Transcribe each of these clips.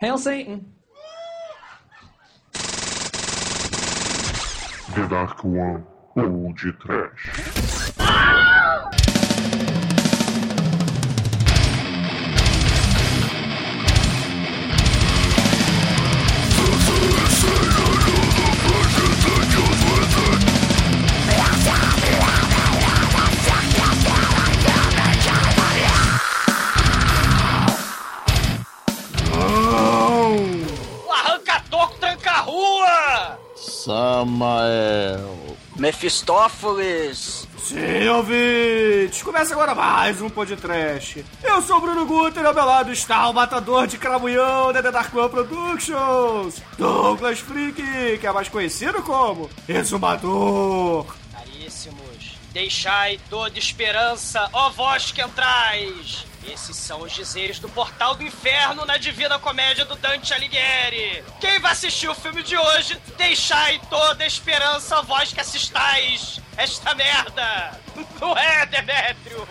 Hail Satan! The Dark One ou de Trash. Samael. Mephistófeles. Sim, ouvintes! Começa agora mais um podcast. Eu sou o Bruno Guter, ao meu lado está o matador de cramunhão da The Dark One Productions, Douglas Freak, que é mais conhecido como Exumador. Caríssimos, deixai toda esperança, ó vós que entrais! Esses são os dizeres do Portal do Inferno na Divina Comédia do Dante Alighieri. Quem vai assistir o filme de hoje, deixai toda esperança, ó vós que assistais esta merda! Não é, Demetrius?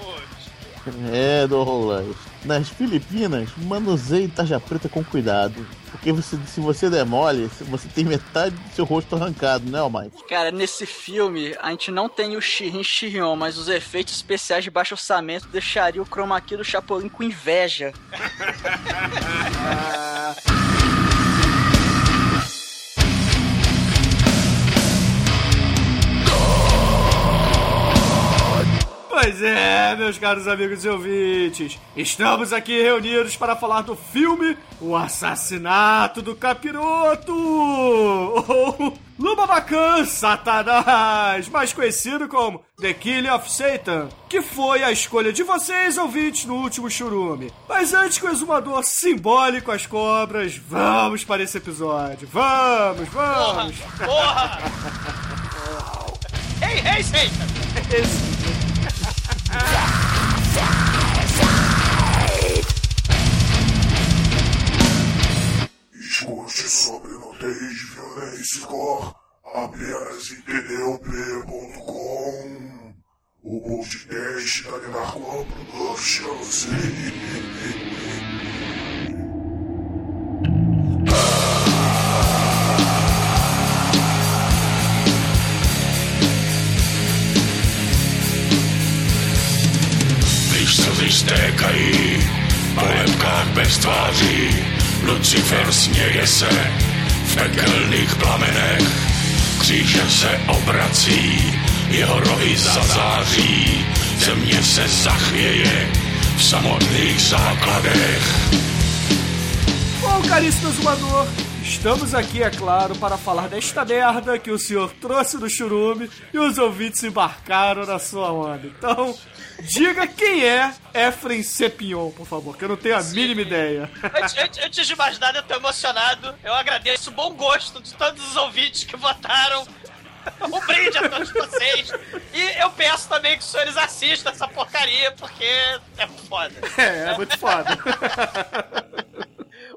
É, Douglas. Nas Filipinas, manuseie tarja preta com cuidado. Porque você, se você der mole, você tem metade do seu rosto arrancado, né, Almighty? Cara, nesse filme, a gente não tem o Shirin Shirion, mas os efeitos especiais de baixo orçamento deixariam o chroma key do Chapolin com inveja. Pois é, meus caros amigos e ouvintes, estamos aqui reunidos para falar do filme O Assassinato do Capiroto, ou Lubabacan Satanás, mais conhecido como The Killing of Satan, que foi a escolha de vocês, ouvintes, no último churume. Mas antes que o exumador simbole com as cobras, vamos para esse episódio. Vamos, vamos! Porra! Ei, ei, Satan! Escute sobre nudez, violência e cor apenas em tdop.com O podcast da One Productions. Bez tváří, Lucifer směje se v pekelných plamenech, křížem se obrací, jeho rohy zazáří, země se zachvěje v samotných základech. Bom, caríssimo exumador, estamos aqui, é claro, para falar desta merda que o senhor trouxe do churume e os ouvintes embarcaram na sua onda. Então, diga quem é Efren Sepion, por favor, que eu não tenho a mínima ideia. Antes, antes- antes de mais nada, eu tô emocionado. Eu agradeço o bom gosto de todos os ouvintes que votaram. Um brinde a todos vocês. E eu peço também que os senhores assistam essa porcaria, porque é foda. É, é muito foda.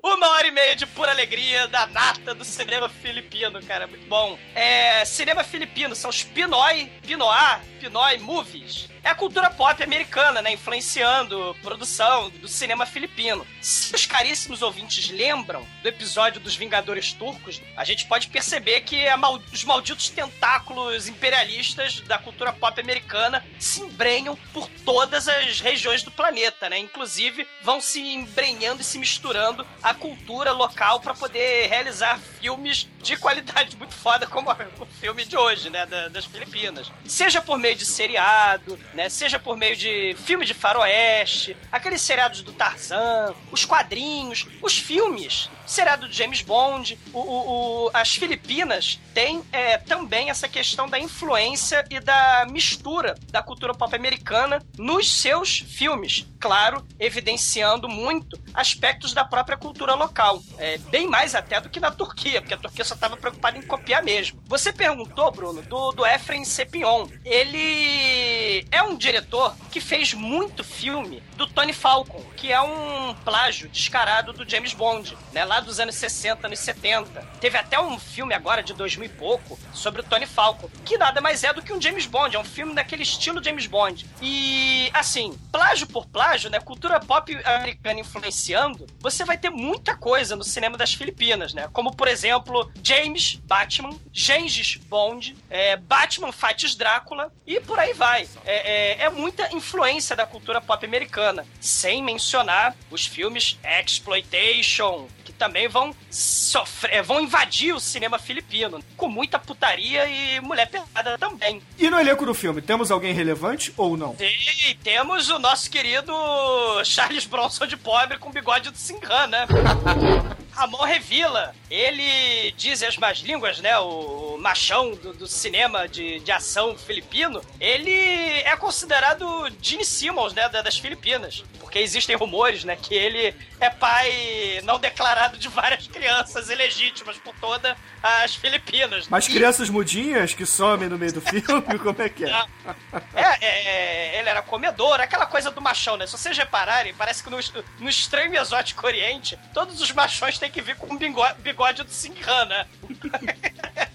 Uma hora e meia de pura alegria da nata do cinema filipino, cara. Muito bom. É, cinema filipino são os Pinoy, Pinoá, Pinoy Movies. É a cultura pop americana, né? Influenciando produção do cinema filipino. Se os caríssimos ouvintes lembram do episódio dos Vingadores Turcos, a gente pode perceber que a mal- os malditos tentáculos imperialistas da cultura pop americana se embrenham por todas as regiões do planeta, né? Inclusive, vão se embrenhando e se misturando à cultura local para poder realizar filmes de qualidade muito foda, como o filme de hoje, né? da- das Filipinas. Seja por meio de seriado, né? Seja por meio de filme de faroeste, aqueles seriados do Tarzan, os quadrinhos, os filmes, seriado de James Bond, o, o- o- as Filipinas têm é, também essa questão da influência e da mistura da cultura pop americana nos seus filmes. Claro, evidenciando muito aspectos da própria cultura local. É, bem mais até do que na Turquia, porque a Turquia só estava preocupada em copiar mesmo. Você perguntou, Bruno, do, do Efren Sepion. Ele é é um diretor que fez muito filme do Tony Falcon, que é um plágio descarado do James Bond, né? Lá dos anos 60, anos 70. Teve até um filme agora de 2000 e pouco sobre o Tony Falcon, que nada mais é do que um James Bond, é um filme daquele estilo James Bond. E, assim, plágio por plágio, né? Cultura pop americana influenciando, você vai ter muita coisa no cinema das Filipinas, né? Como, por exemplo, James Batman, Gengis Bond, é, Batman Fights Drácula e por aí vai. É, é, é muita influência da cultura pop americana, sem mencionar os filmes Exploitation, também vão sofrer, é, vão invadir o cinema filipino, com muita putaria e mulher pelada também. E no elenco do filme, temos alguém relevante ou não? E temos o nosso querido Charles Bronson de pobre com bigode do Singan, né? Ramon Revilla, ele diz as más línguas, né? O machão do, do cinema de, de ação filipino, ele é considerado Gene Simmons, né? Das Filipinas. Porque existem rumores, né? Que ele é pai não declarado de várias crianças ilegítimas por todas as Filipinas. Mas crianças mudinhas que somem no meio do filme, como é que é? É, é, ele era comedor, aquela coisa do machão, né? Se vocês repararem, parece que no, no estranho e exótico oriente, todos os machões têm que vir com um bigode, bigode do Sinhan, né?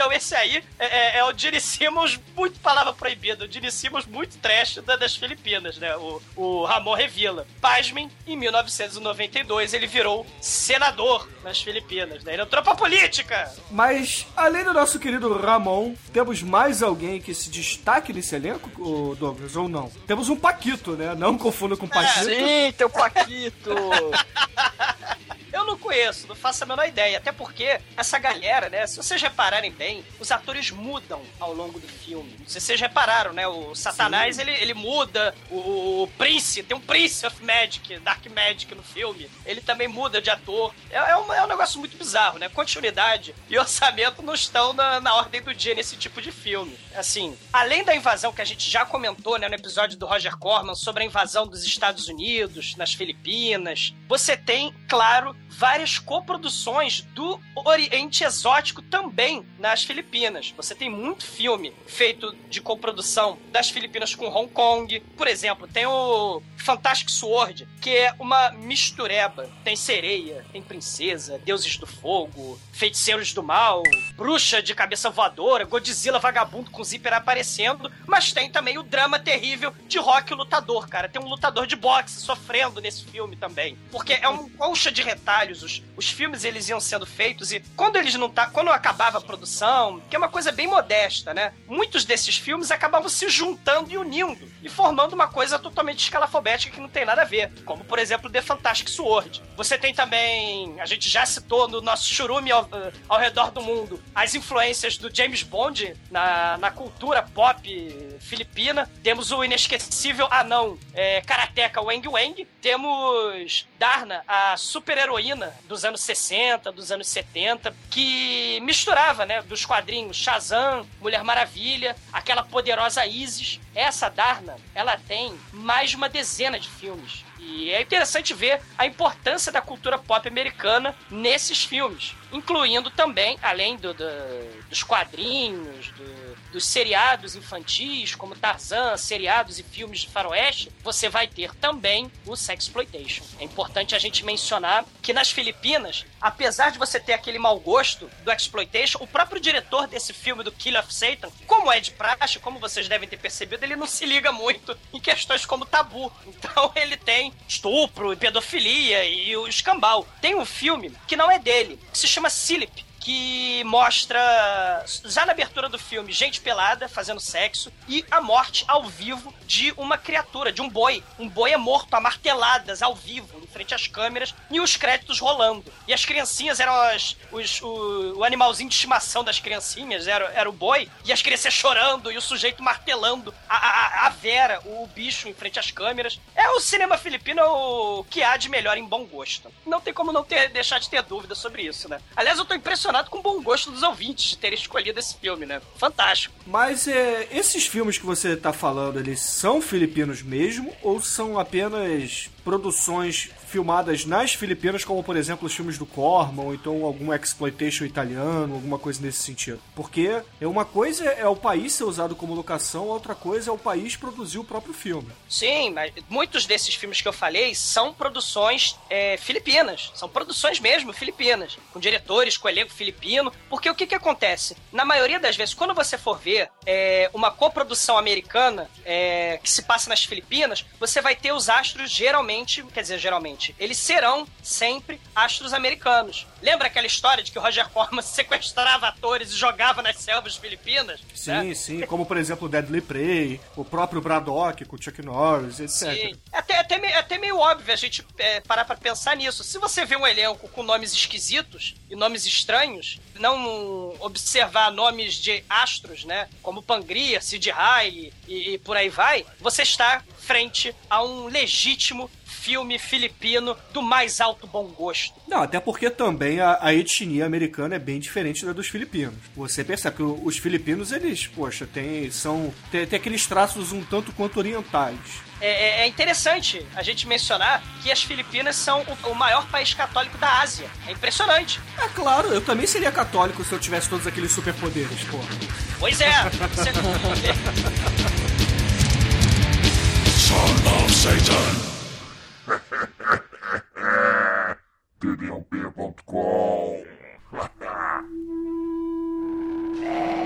Então esse aí é, é, é o Gene Simmons, muito palavra proibida, o Gene Simmons muito trash da, das Filipinas, né? O, o Ramon Revilla. Pasmem, em 1992 ele virou senador nas Filipinas, né? Ele entrou pra política! Mas, além do nosso querido Ramon, temos mais alguém que se destaque nesse elenco, Douglas, ou não? Temos um Paquito, né? Não confunda com Paquito. Sim, teu Paquito! Eu não conheço, não faço a menor ideia. Até porque essa galera, né? Se vocês repararem bem, os atores mudam ao longo do filme. Vocês repararam, né? O Satanás, ele, ele muda. O, o Prince, tem um Prince of Magic, Dark Magic no filme. Ele também muda de ator. É, é, um, é um negócio muito bizarro, né? Continuidade e orçamento não estão na, na ordem do dia nesse tipo de filme. Assim, além da invasão que a gente já comentou, né? No episódio do Roger Corman sobre a invasão dos Estados Unidos, nas Filipinas, você tem, claro, várias coproduções do Oriente Exótico também nas Filipinas. Você tem muito filme feito de coprodução das Filipinas com Hong Kong. Por exemplo, tem o Fantastic Sword, que é uma mistureba. Tem sereia, tem princesa, deuses do fogo, feiticeiros do mal, bruxa de cabeça voadora, Godzilla vagabundo com zíper aparecendo, mas tem também o drama terrível de Rock Lutador, cara. Tem um lutador de boxe sofrendo nesse filme também. Porque é um colcha de retalhos. Os, os filmes eles iam sendo feitos e quando eles não tá, quando acabava a produção, que é uma coisa bem modesta, né? Muitos desses filmes acabavam se juntando e unindo e formando uma coisa totalmente escalafobética que não tem nada a ver, como por exemplo The Fantastic Sword. Você tem também, a gente já citou no nosso churume ao, ao redor do mundo, as influências do James Bond na, na cultura pop filipina. Temos o inesquecível anão é, karateca Wang Wang. Temos Darna, a super-heroína dos anos 60, dos anos 70, que misturava, né, dos quadrinhos Shazam, Mulher Maravilha, aquela poderosa Isis. Essa Darna, ela tem mais de uma dezena de filmes. E é interessante ver a importância da cultura pop americana nesses filmes, incluindo também, além do, do, dos quadrinhos, do, dos seriados infantis, como Tarzan, seriados e filmes de faroeste, você vai ter também o sexploitation. É importante a gente mencionar que nas Filipinas, apesar de você ter aquele mau gosto do exploitation, o próprio diretor desse filme do Kill of Satan, como é de praxe, como vocês devem ter percebido, ele não se liga muito em questões como tabu. Então ele tem estupro, pedofilia e o escambau. Tem um filme que não é dele, que se chama Silip, que mostra, já na abertura do filme, gente pelada fazendo sexo e a morte ao vivo de uma criatura, de um boi. Um boi é morto a marteladas ao vivo, em frente às câmeras, e os créditos rolando. E as criancinhas eram as, os, o, o animalzinho de estimação das criancinhas, era, era o boi, e as crianças chorando, e o sujeito martelando a, a, a Vera, o bicho, em frente às câmeras. É o cinema filipino o que há de melhor em bom gosto. Não tem como não ter, deixar de ter dúvida sobre isso, né? Aliás, eu tô impressionado impressionado com o bom gosto dos ouvintes de terem escolhido esse filme, né? Fantástico. Mas é, esses filmes que você tá falando, eles são filipinos mesmo ou são apenas produções filmadas nas Filipinas, como por exemplo os filmes do Corman, ou então algum exploitation italiano, alguma coisa nesse sentido. Porque é uma coisa é o país ser usado como locação, outra coisa é o país produzir o próprio filme. Sim, mas muitos desses filmes que eu falei são produções é, filipinas. São produções mesmo filipinas. Com diretores, com elenco filipino. Porque o que que acontece? Na maioria das vezes, quando você for ver é, uma coprodução americana é, que se passa nas Filipinas, você vai ter os astros geralmente, quer dizer, geralmente, eles serão sempre astros americanos. Lembra aquela história de que o Roger Corman sequestrava atores e jogava nas selvas filipinas? Sim, né? sim, como por exemplo o Deadly Prey, o próprio Braddock com o Chuck Norris, etc. Sim. É até, até, meio, até meio óbvio a gente é, parar pra pensar nisso. Se você vê um elenco com nomes esquisitos e nomes estranhos, não observar nomes de astros, né? Como Pangria, Sid Riley e, e por aí vai, você está frente a um legítimo filme filipino do mais alto bom gosto. Não, até porque também a, a etnia americana é bem diferente da dos filipinos. Você percebe que os filipinos, eles, poxa, tem, são, tem, tem aqueles traços um tanto quanto orientais. É, é- é interessante a gente mencionar que as Filipinas são o, o maior país católico da Ásia. É impressionante. É claro, eu também seria católico se eu tivesse todos aqueles superpoderes, porra. Pois é. Você- Son of Satan. td1p.com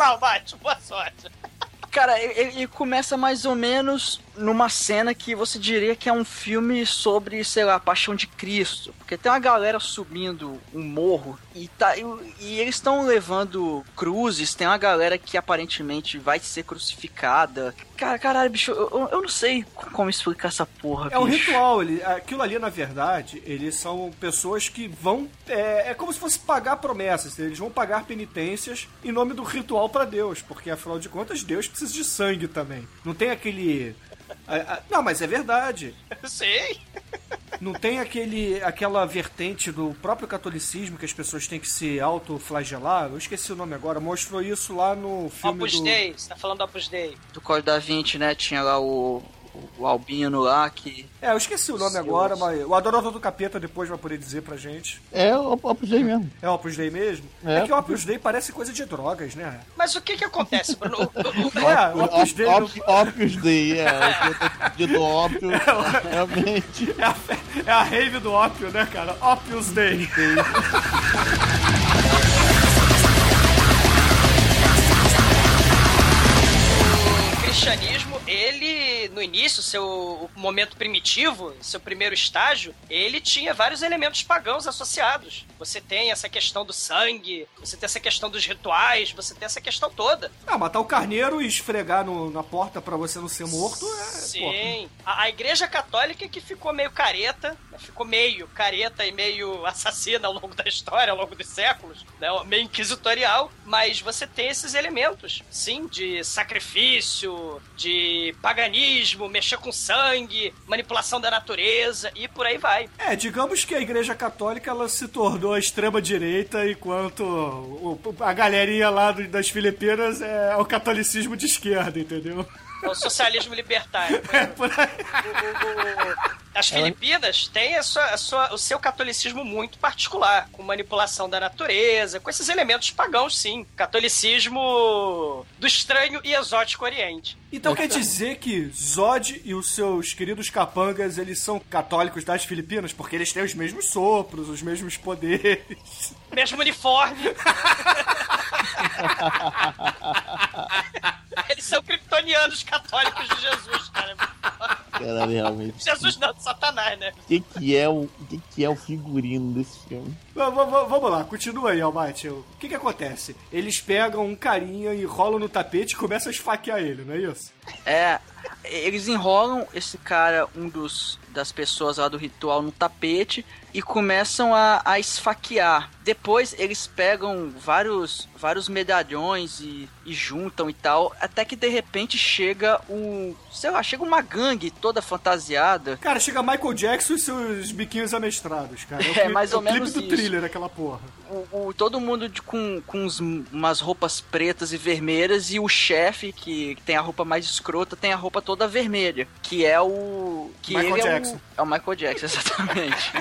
Lá, Bate, boa sorte. Cara, ele, ele começa mais ou menos numa cena que você diria que é um filme sobre, sei lá, a paixão de Cristo. Porque tem uma galera subindo um morro e, tá, e, e eles estão levando cruzes. Tem uma galera que aparentemente vai ser crucificada. Cara, caralho, bicho, eu, eu- não sei como explicar essa porra, É um bicho. ritual, ele, aquilo ali, na verdade, eles são pessoas que vão. É, é como se fosse pagar promessas, eles vão pagar penitências em nome do ritual pra Deus, porque afinal de contas, Deus precisa de sangue também. Não tem aquele. Não, mas é verdade. Sei. Não tem aquele, aquela vertente do próprio catolicismo que as pessoas têm que se autoflagelar. Eu esqueci o nome agora. Mostrou isso lá no filme Opus do. Dei, você tá falando do Opus Dei. Do Código da Vinci, né? Tinha lá o, o Albino lá que. É, eu esqueci o nome agora, mas o Adorador do Capeta depois vai poder dizer pra gente. É o Opus Dei mesmo. É o Opus Dei mesmo? É, É. que o Opus Dei parece coisa de drogas, né? Mas o que que acontece, Bruno? É? O Opus Dei. Op- Opus Dei, é. O que eu do ópio, realmente. É a, é a rave do ópio, né, cara? Opus Dei. o cristianismo, ele, no início, seu momento primitivo, seu primeiro estágio, ele tinha vários elementos pagãos associados. Você tem essa questão do sangue, você tem essa questão dos rituais, você tem essa questão toda. Ah, matar o carneiro e esfregar no- na porta pra você não ser morto é. Sim. A, a igreja católica que ficou meio careta, né, ficou meio careta e meio assassina ao longo da história, ao longo dos séculos, né, meio inquisitorial, mas você tem esses elementos, sim, de sacrifício, de paganismo, mexer com sangue, manipulação da natureza e por aí vai. É, digamos que a igreja católica ela se tornou a extrema direita, enquanto a galerinha lá das Filipinas é o catolicismo de esquerda, entendeu? É o socialismo libertário. É por aí. O- o- as Filipinas têm a sua- a sua- o seu catolicismo muito particular, com manipulação da natureza, com esses elementos pagãos, sim. Catolicismo do estranho e exótico Oriente. Então quer dizer que Zod e os seus queridos capangas, eles são católicos das Filipinas? Porque eles têm os mesmos sopros, os mesmos poderes. Mesmo uniforme. Eles são kryptonianos católicos de Jesus, cara. Caralho, realmente. Jesus não, Satanás, né? O que, que, é o, que, que é o figurino desse filme? Vamos lá, continua aí, Almighty. O que que acontece? Eles pegam um carinha, enrolam no tapete e começam a esfaquear ele, não é isso? É. Eles enrolam esse cara, um dos das pessoas lá do ritual no tapete e começam a, a esfaquear. Depois eles pegam vários, vários medalhões e, e juntam e tal, até que de repente chega um, sei lá, chega uma gangue toda fantasiada. Cara, chega Michael Jackson e seus biquinhos amestrados, cara. É, mais é ou o clipe do isso. thriller, aquela porra. O, o- todo mundo de- com, com uns- umas roupas pretas e vermelhas e o chefe, que, que tem a roupa mais escrota, tem a roupa toda vermelha, que é o... Que Michael Jackson. É o, é o Michael Jackson, exatamente.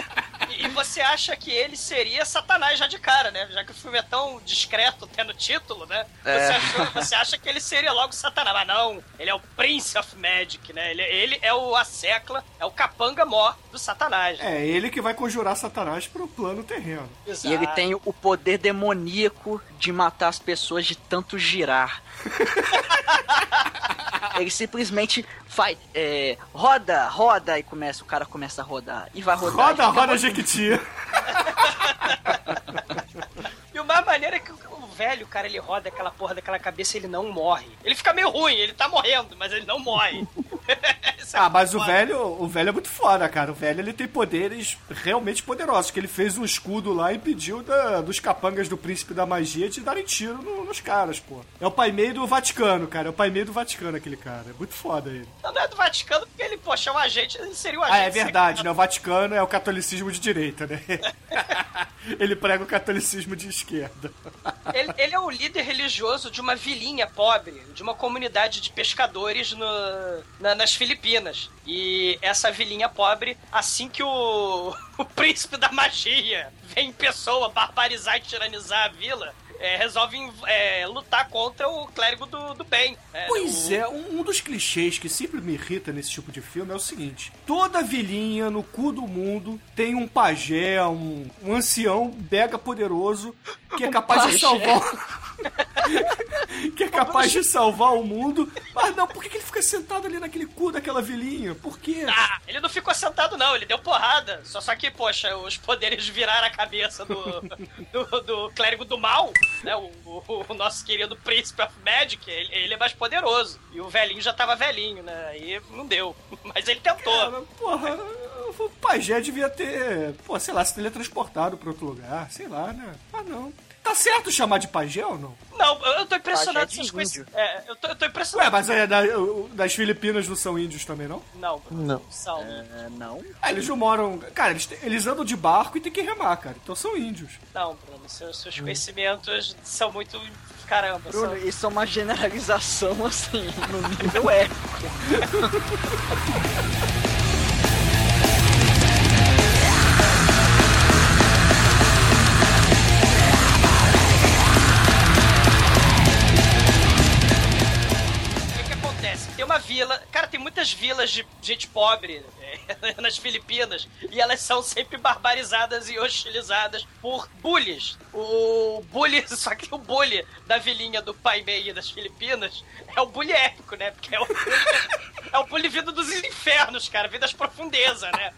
E, e você acha que ele seria Satanás já de cara, né? Já que o filme é tão discreto até no título, né? É. Você, achou- você acha que ele seria logo Satanás. Mas não, ele é o Prince of Magic, né? Ele, ele é o Assecla, é o capanga mó do Satanás. É, ele que vai conjurar Satanás pro plano terreno. E ele tem o poder demoníaco de matar as pessoas de tanto girar. ele simplesmente faz. é, roda, roda, e começa, o cara começa a rodar. E vai rodar. Roda, roda. Jequiti. E o mais maneiro é que o velho, cara, ele roda aquela porra daquela cabeça e ele não morre. Ele fica meio ruim, ele tá morrendo, mas ele não morre. É Ah, mas o velho, o velho é muito foda, cara. O velho ele tem poderes realmente poderosos. Que ele fez um escudo lá e impediu da- dos capangas do príncipe da magia de darem tiro no- nos caras, pô. É o pai meio do Vaticano, cara. É o pai meio do Vaticano aquele cara. É muito foda ele. Não, não é do Vaticano porque ele, poxa, é um agente, ele seria um agente. Ah, é verdade, né? O Vaticano é o catolicismo de direita, né? ele prega o catolicismo de esquerda. Ele, ele é o líder religioso de uma vilinha pobre, de uma comunidade de pescadores no- na- nas Filipinas. E essa vilinha pobre, assim que o, o príncipe da magia vem em pessoa barbarizar e tiranizar a vila, é, resolvem é, lutar contra o clérigo do, do bem. né? Pois O- é, um, um dos clichês que sempre me irrita nesse tipo de filme é o seguinte: toda vilinha no cu do mundo tem um pajé, um, um ancião mega poderoso que é capaz de salvar. que é capaz de salvar o mundo. Mas não, por que ele fica sentado ali naquele cu daquela vilinha? Por quê? Ah, ele não ficou sentado, não, ele deu porrada. Só, só que, poxa, os poderes viraram a cabeça do, do, do clérigo do mal, né? O, o- o nosso querido Príncipe of Magic, ele, ele é mais poderoso. E o velhinho já tava velhinho, né? Aí não deu. Mas ele tentou. Cara, porra, o pajé devia ter, pô, sei lá, se teletransportado pra outro lugar, sei lá, né? Ah, não. Tá certo chamar de pajé ou não? Não, eu tô impressionado essas coisas. índio. É, eu tô, eu tô Ué, impressionado. mas é da- das Filipinas não são índios também, não? Não, Não. são. É, não. Ah, eles não moram. Cara, eles, eles andam de barco e tem que remar, cara. Então são índios. Não, Bruno, seus, seus conhecimentos são muito. Caramba, Bruno, são... isso é uma generalização assim, no nível épico. Tem uma vila. Cara, tem muitas vilas de gente pobre é, nas Filipinas. E elas são sempre barbarizadas e hostilizadas por bullies. O bully, só que o bully da vilinha do Pai Mei das Filipinas é o bully épico, né? Porque é o, é o bully vindo dos infernos, cara, vindo das profundezas, né?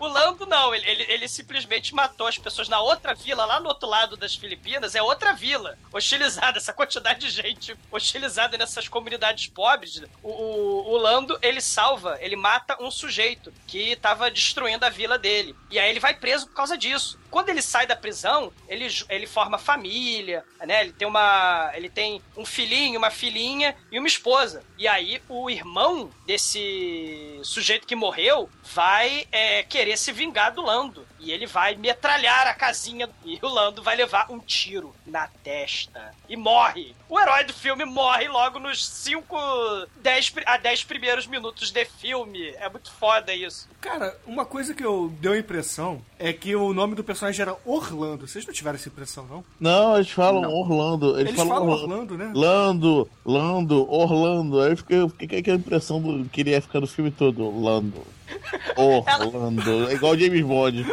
O Lando não, ele, ele, ele simplesmente matou as pessoas na outra vila, lá no outro lado das Filipinas, é outra vila, hostilizada, essa quantidade de gente hostilizada nessas comunidades pobres. O, o, o Lando, ele salva, ele mata um sujeito que tava destruindo a vila dele. E aí ele vai preso por causa disso. Quando ele sai da prisão, ele, ele forma família, né? Ele tem uma. Ele tem um filhinho, uma filhinha e uma esposa. E aí o irmão desse sujeito que morreu vai é, querer se vingar do Lando. E ele vai metralhar a casinha e o Lando vai levar um tiro na testa. E morre. O herói do filme morre logo nos 5 10 a 10 primeiros minutos de filme. É muito foda isso. Cara, uma coisa que eu deu a impressão é que o nome do personagem era Orlando. Vocês não tiveram essa impressão, não? Não, eles falam Orlando. Eles, Eles falam, falam Orlando. Orlando, né? Lando, Lando, Orlando. Aí eu fiquei, eu fiquei com aquela impressão do que ele ia ficar no filme todo. Lando. Orlando. É igual o James Bond.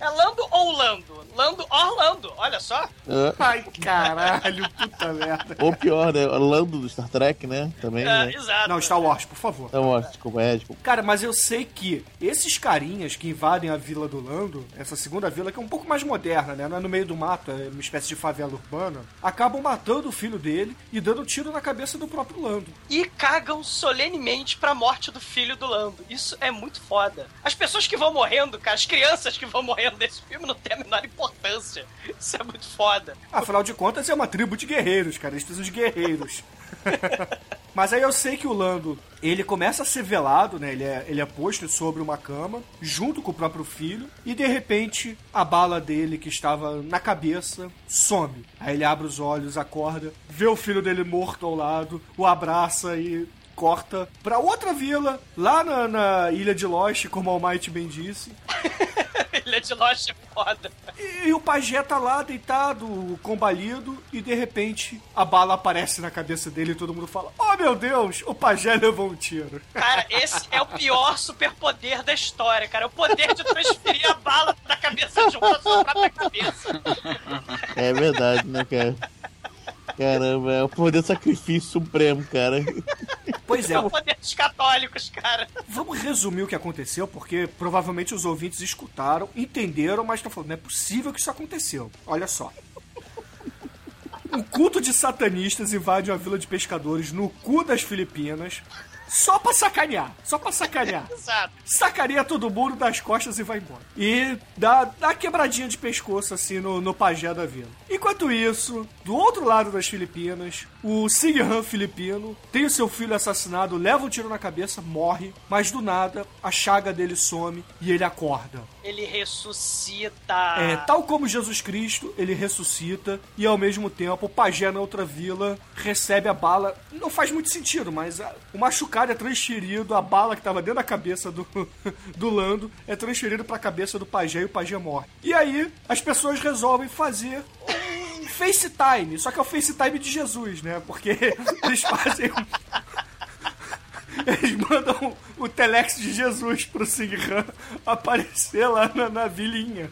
É Lando ou Lando? Lando Orlando, olha só. É. Ai, caralho, puta merda. Ou pior, né? Orlando do Star Trek, né? Também, É, né? exato. Não, Star Wars, por favor. Então, ó, desculpa, é, desculpa. Cara, mas eu sei que esses carinhas que invadem a vila do Lando, essa segunda vila que é um pouco mais moderna, né? Não é no meio do mato, é uma espécie de favela urbana, acabam matando o filho dele e dando um tiro na cabeça do próprio Lando. E cagam solenemente pra morte do filho do Lando. Isso é muito foda. As pessoas que vão morrendo, cara, as crianças que vão morrendo nesse filme não tem a menor importância. Isso é muito foda. Afinal de contas, é uma tribo de guerreiros, cara. Eles precisam de guerreiros. Mas aí eu sei que o Lando, ele começa a ser velado, né? Ele é, ele é posto sobre uma cama, junto com o próprio filho, e de repente a bala dele, que estava na cabeça, some. Aí ele abre os olhos, acorda, vê o filho dele morto ao lado, o abraça e corta pra outra vila, lá na, na ilha de Lost, como o Almighty bem disse. De Lost é foda. E, o pajé tá lá deitado, combalido, e de repente a bala aparece na cabeça dele e todo mundo fala: Oh meu Deus, o pajé levou um tiro. Cara, esse é o pior superpoder da história, cara. É o poder de transferir a bala da cabeça de um pra sua própria cabeça. É verdade, né, cara? Caramba, é o poder do sacrifício supremo, cara. Pois é, É o poder dos católicos, cara. vamos resumir o que aconteceu, porque provavelmente os ouvintes escutaram, entenderam, mas estão falando: não é possível que isso aconteceu. Olha só. Um culto de satanistas invade uma vila de pescadores no cu das Filipinas. Só pra sacanear, só pra sacanear. Exato. sacaria todo mundo das costas e vai embora. E dá, dá quebradinha de pescoço assim no, no pajé da vila. Enquanto isso, do outro lado das Filipinas, o Sighan filipino tem o seu filho assassinado, leva um tiro na cabeça, morre, mas do nada a chaga dele some e ele acorda. Ele ressuscita. É, tal como Jesus Cristo, ele ressuscita e ao mesmo tempo o pajé na outra vila recebe a bala. Não faz muito sentido, mas a- o machucado é transferido, a bala que estava dentro da cabeça do, do Lando é transferido para a cabeça do pajé e o pajé morre. E aí as pessoas resolvem fazer um FaceTime, só que é o FaceTime de Jesus, né? Porque eles fazem eles mandam o telex de Jesus pro Sigran aparecer lá na, na vilinha.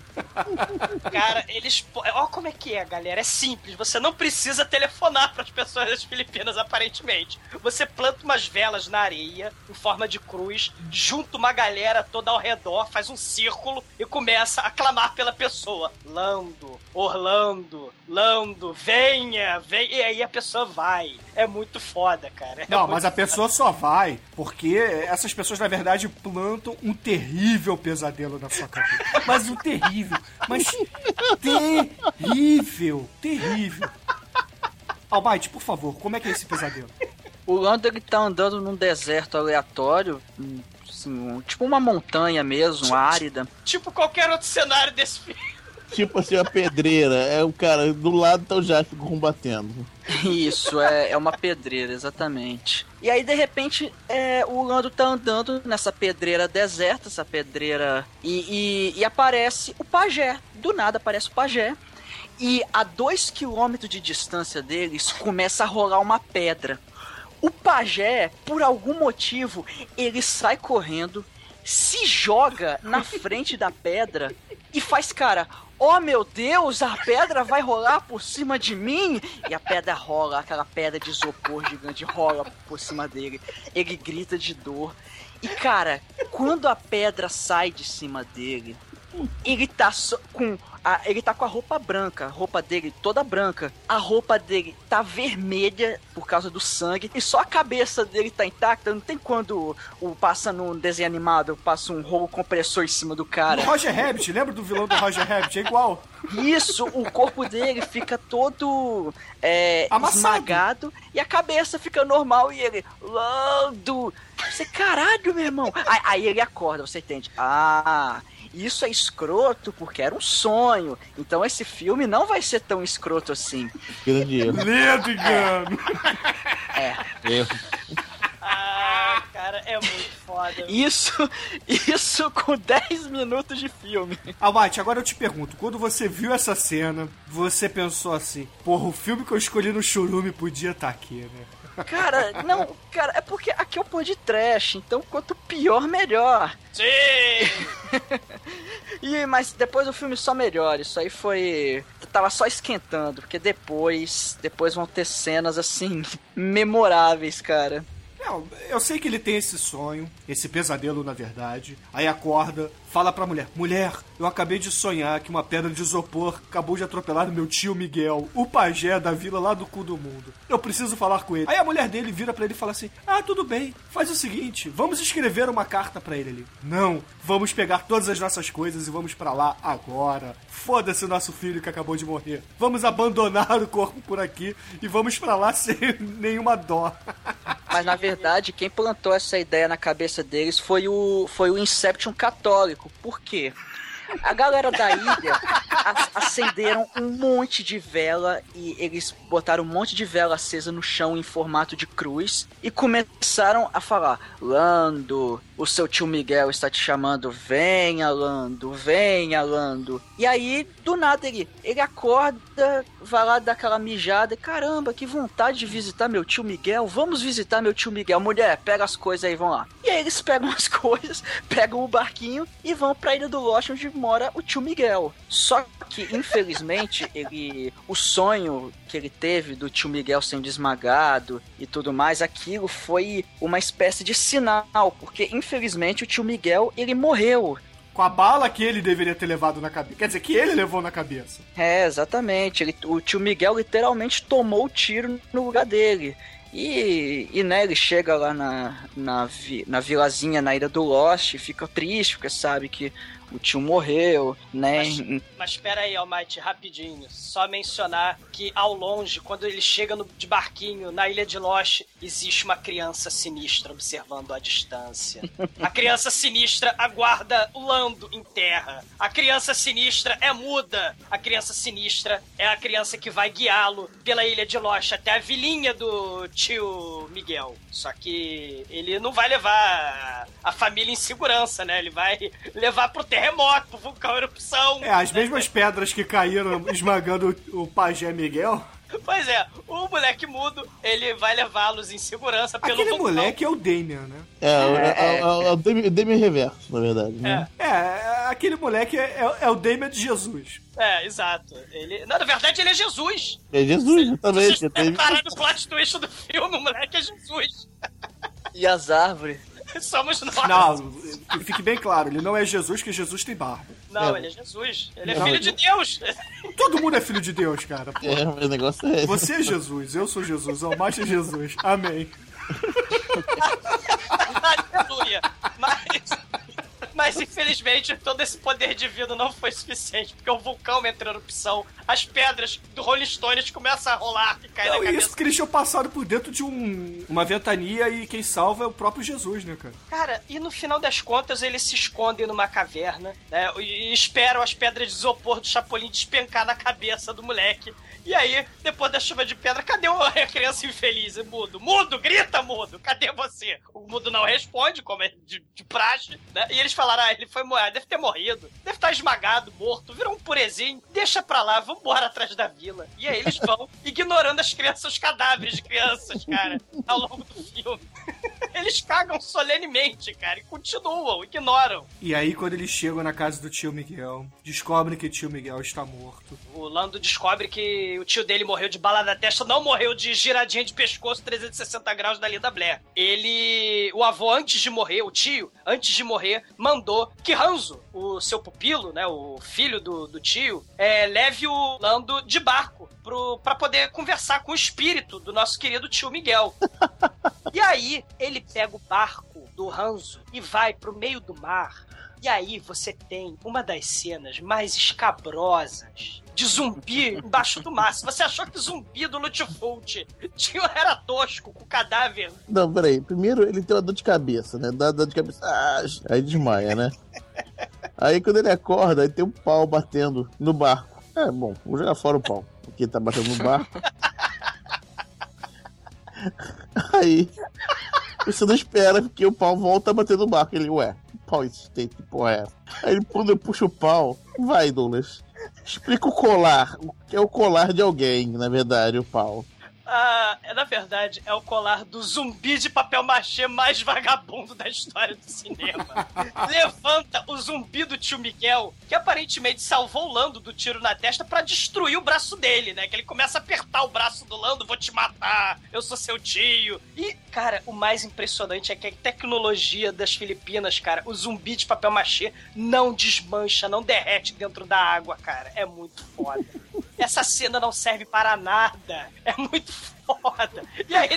Cara, eles. po- Ó, como é que é, galera? É simples. Você não precisa telefonar para as pessoas das Filipinas, aparentemente. Você planta umas velas na areia, em forma de cruz, junta uma galera toda ao redor, faz um círculo e começa a clamar pela pessoa. Lando, Orlando, Lando, venha, venha. E aí a pessoa vai. É muito foda, cara. É Não, mas a pessoa só vai porque essas pessoas, na verdade, plantam um terrível pesadelo na sua cabeça. Mas um terrível. Mas terrível. Terrível. Almighty, por favor, como é que é esse pesadelo? O Lando ele tá andando num deserto aleatório, um- assim, um- tipo uma montanha mesmo, árida. Tipo qualquer outro cenário desse filme. Tipo assim, a pedreira. É o cara, do lado tá o Jasper combatendo. Isso, é, é uma pedreira, exatamente. E aí, de repente, é, o Lando tá andando nessa pedreira deserta, essa pedreira. E, e- e aparece o pajé. Do nada aparece o pajé. E a dois quilômetros de distância deles começa a rolar uma pedra. O pajé, por algum motivo, ele sai correndo, se joga na frente da pedra e faz cara. Oh meu Deus, a pedra vai rolar por cima de mim! E a pedra rola, aquela pedra de isopor gigante rola por cima dele. Ele grita de dor. E cara, quando a pedra sai de cima dele, ele tá só com a, ele tá com a roupa branca, a roupa dele toda branca. A roupa dele tá vermelha por causa do sangue e só a cabeça dele tá intacta. Não tem quando o passa num desenho animado, passa um rolo compressor em cima do cara. O Roger Rabbit, lembra do vilão do Roger Rabbit? É igual. Isso, o corpo dele fica todo é, esmagado e a cabeça fica normal e ele, Lando! Você, caralho, meu irmão! Aí, aí ele acorda, você entende? Ah, isso é escroto porque era um sonho. Então esse filme não vai ser tão escroto assim. Grande erro. Ledo engano. erro. Ah, cara, é muito foda. Isso, isso com 10 minutos de filme. Almighty, agora eu te pergunto, quando você viu essa cena, você pensou assim, porra, o filme que eu escolhi no churume podia estar aqui, né? Cara, não, cara, é porque aqui é o pôr de trash, então quanto pior, melhor. Sim! E, mas depois o filme só melhora. Isso aí foi. tava só esquentando, porque depois, depois vão ter cenas assim memoráveis, cara. Não, eu sei que ele tem esse sonho, esse pesadelo na verdade. Aí acorda, fala pra mulher: Mulher, eu acabei de sonhar que uma pedra de isopor acabou de atropelar meu tio Miguel, o pajé da vila lá do cu do mundo. Eu preciso falar com ele. Aí a mulher dele vira pra ele e fala assim: Ah, tudo bem, faz o seguinte, vamos escrever uma carta pra ele ali. Não, vamos pegar todas as nossas coisas e vamos pra lá agora. Foda-se o nosso filho que acabou de morrer. Vamos abandonar o corpo por aqui e vamos pra lá sem nenhuma dó. Mas na verdade, quem plantou essa ideia na cabeça deles foi o, foi o Inception católico. Por quê? A galera da ilha acenderam um monte de vela e eles botaram um monte de vela acesa no chão em formato de cruz e começaram a falar: Lando, o seu tio Miguel está te chamando, venha, Lando, venha, Lando. E aí, do nada, ele, ele acorda, vai lá dar aquela mijada, e, caramba, que vontade de visitar meu tio Miguel, vamos visitar meu tio Miguel. Mulher, pega as coisas aí, vão lá. E aí eles pegam as coisas, pegam o barquinho e vão pra Ilha do Lost, onde mora o tio Miguel. Só que, infelizmente, ele. O sonho que ele teve do tio Miguel sendo esmagado e tudo mais, aquilo foi uma espécie de sinal, porque infelizmente o tio Miguel ele morreu. Com a bala que ele deveria ter levado na cabeça. Quer dizer, que ele levou na cabeça. É, exatamente. Ele, o tio Miguel literalmente tomou o tiro no lugar dele. E, e né, ele chega lá na, na, vi- na vilazinha, na ilha do Lost, e fica triste, porque sabe que o tio morreu, né? Mas, mas espera aí, Almighty, rapidinho. Só mencionar que ao longe, quando ele chega no, de barquinho na ilha de Lost, existe uma criança sinistra observando à distância. A criança sinistra aguarda o Lando em terra. A criança sinistra é muda. A criança sinistra é a criança que vai guiá-lo pela ilha de Lost até a vilinha do tio Miguel. Só que ele não vai levar a família em segurança, né? Ele vai levar pro terremoto, vulcão erupção. É, as mesmas pedras que caíram esmagando o, o pajé Miguel. Pois é, o moleque mudo, ele vai levá-los em segurança pelo Aquele vulcão. moleque é o Damian, né? É, é, é, é, o Demi, Demi Reverso, na verdade. Né? É, é, aquele moleque é, é, é o Damian de Jesus. É, exato. Ele... Não, na verdade, ele é Jesus. É, Jesus, também. Vocês repararam no plot twist do filme, o moleque é Jesus. E as árvores. Somos nós. Não, que fique bem claro, ele não é Jesus, que Jesus tem barba. Não, É. ele é Jesus. Ele é Não, filho ele- de Deus. Todo mundo é filho de Deus, cara. pô. É, o negócio é esse. Você é Jesus, eu sou Jesus, o mais é Jesus. Amém. Aleluia. Mas, mas infelizmente todo esse poder divino não foi suficiente, porque o vulcão entra em erupção, as pedras do Rolling Stones começam a rolar e cair Não, na cabeça. isso porque eles tinham passado por dentro de um, uma ventania e quem salva é o próprio Jesus, né, cara? Cara, e no final das contas eles se escondem numa caverna, né? E esperam as pedras de isopor do Chapolin despencar na cabeça do moleque. E aí, depois da chuva de pedra, cadê a criança infeliz? Mudo, mudo, grita, mudo, cadê você? O mudo não responde, como é de, de praxe, né? E eles falaram, ah, ele foi morrer, deve ter morrido, deve estar esmagado, morto, virou um purezinho, deixa pra lá, vambora atrás da vila. E aí eles vão, ignorando as crianças, os cadáveres de crianças, cara, ao longo do filme. Eles cagam solenemente, cara, e continuam, ignoram. E aí, quando eles chegam na casa do tio Miguel, descobrem que o tio Miguel está morto. O Lando descobre que o tio dele morreu de bala na testa, não morreu de giradinha de pescoço 360 graus da Linda Blair. Ele. O avô, antes de morrer, o tio, antes de morrer, mandou que Hanzo, o seu pupilo, né? O filho do, do tio, é, leve o Lando de barco pro, pra poder conversar com o espírito do nosso querido tio Miguel. E aí, ele pega o barco do Hanzo e vai pro meio do mar. E aí você tem uma das cenas mais escabrosas de zumbi embaixo do mar. Se você achou que zumbi do Lutfult tinha era tosco com cadáver, Não, peraí. Primeiro ele tem uma dor de cabeça, né? Dá dor de cabeça. Ah, aí desmaia, né? Aí quando ele acorda, aí tem um pau batendo no barco. É, bom, vou jogar fora o pau. Porque tá batendo no barco. Aí. Você não espera que o pau volta a bater no barco. Ele, ué, pau existente, que porra é? Aí ele, quando eu puxo o pau, vai, Douglas. Explica o colar. O que é o colar de alguém, na verdade, o pau. Ah, é, na verdade, é o colar do zumbi de papel machê mais vagabundo da história do cinema. Levanta o zumbi do tio Miguel, que aparentemente salvou o Lando do tiro na testa pra destruir o braço dele, né? Que ele começa a apertar o braço do Lando, vou te matar, eu sou seu tio. E, cara, o mais impressionante é que a tecnologia das Filipinas, cara, o zumbi de papel machê não desmancha, não derrete dentro da água, cara. É muito foda. Essa cena não serve para nada. É muito foda. E aí,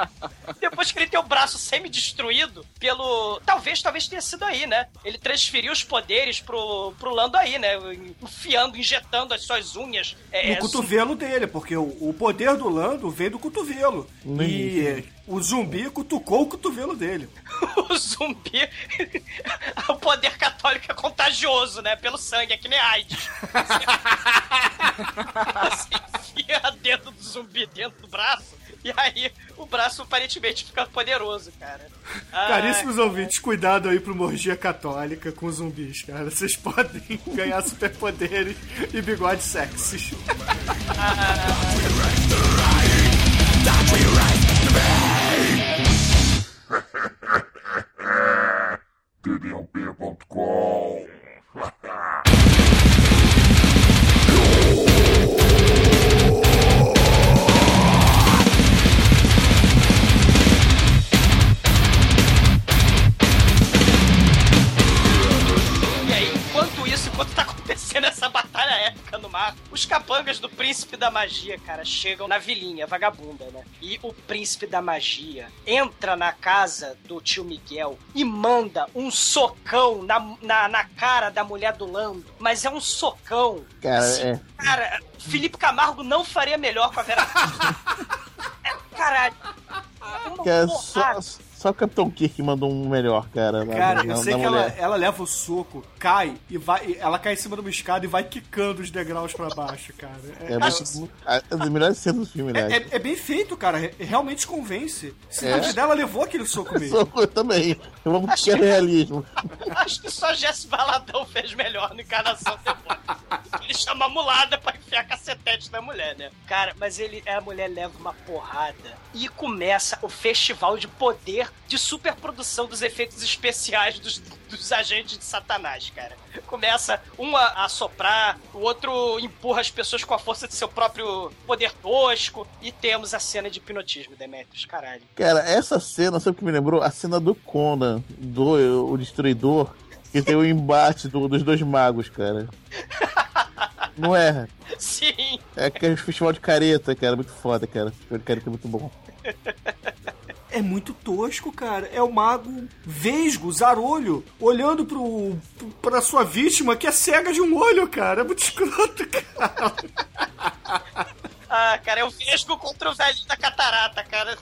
depois que ele tem o braço semi-destruído pelo. Talvez, talvez tenha sido aí, né? Ele transferiu os poderes pro, pro Lando aí, né? Enfiando, injetando as suas unhas. É, no cotovelo dele, porque o, o poder do Lando vem do cotovelo. No e início. o zumbi cutucou o cotovelo dele. o zumbi. o poder católico é contagioso, né? Pelo sangue, é que nem AIDS. Você enfia a dedo do zumbi dentro do braço. E aí, o braço aparentemente fica poderoso, cara. Ah, Caríssimos ouvintes, cuidado aí pro morgia católica com zumbis, cara. Vocês podem ganhar superpoderes e bigodes sexys. td1p.com acontecendo essa batalha épica no mar, os capangas do príncipe da magia, cara, chegam na vilinha vagabunda, né? E o príncipe da magia entra na casa do tio Miguel e manda um socão na, na, na cara da mulher do Lando. Mas é um socão. Cara, assim, é. Cara, Felipe Camargo não faria melhor com a Vera. É, Caralho. Uma Cara, porrada. só, só o Capitão Kirk mandou um melhor, cara. Cara, na- eu sei que ela, ela leva o soco, cai e vai. Ela cai em cima de uma escada e vai quicando os degraus pra baixo, cara. É, É muito, a- as melhores cenas do filme, né? é- é bem feito, cara. Re- Realmente convence. Se É. antes dela levou aquele soco mesmo. Eu também. Vamos que é realismo. Acho que só Jesse Baladão fez melhor no Encarnação depois. Ele chama a mulada pra enfiar cacetete na mulher, né? Cara, mas ele, a mulher leva uma porrada e começa o festival de poder de superprodução dos efeitos especiais dos, dos agentes de Satanás, cara. Começa um a, a soprar, o outro empurra as pessoas com a força de seu próprio poder tosco e temos a cena de hipnotismo, Demetrius, caralho. Cara, essa cena, sabe o que me lembrou? A cena do Conan, do o Destruidor, que tem o embate do- dos dois magos, cara. Não é? Sim, É aquele festival de careta, cara. Muito foda, cara. Festival de careta é muito bom. É muito tosco, cara. É o mago vesgo, zarolho, olhando pro, pra sua vítima que é cega de um olho, cara. É muito escroto, cara. Ah, cara, é o Vesgo contra o velhinho da catarata, cara.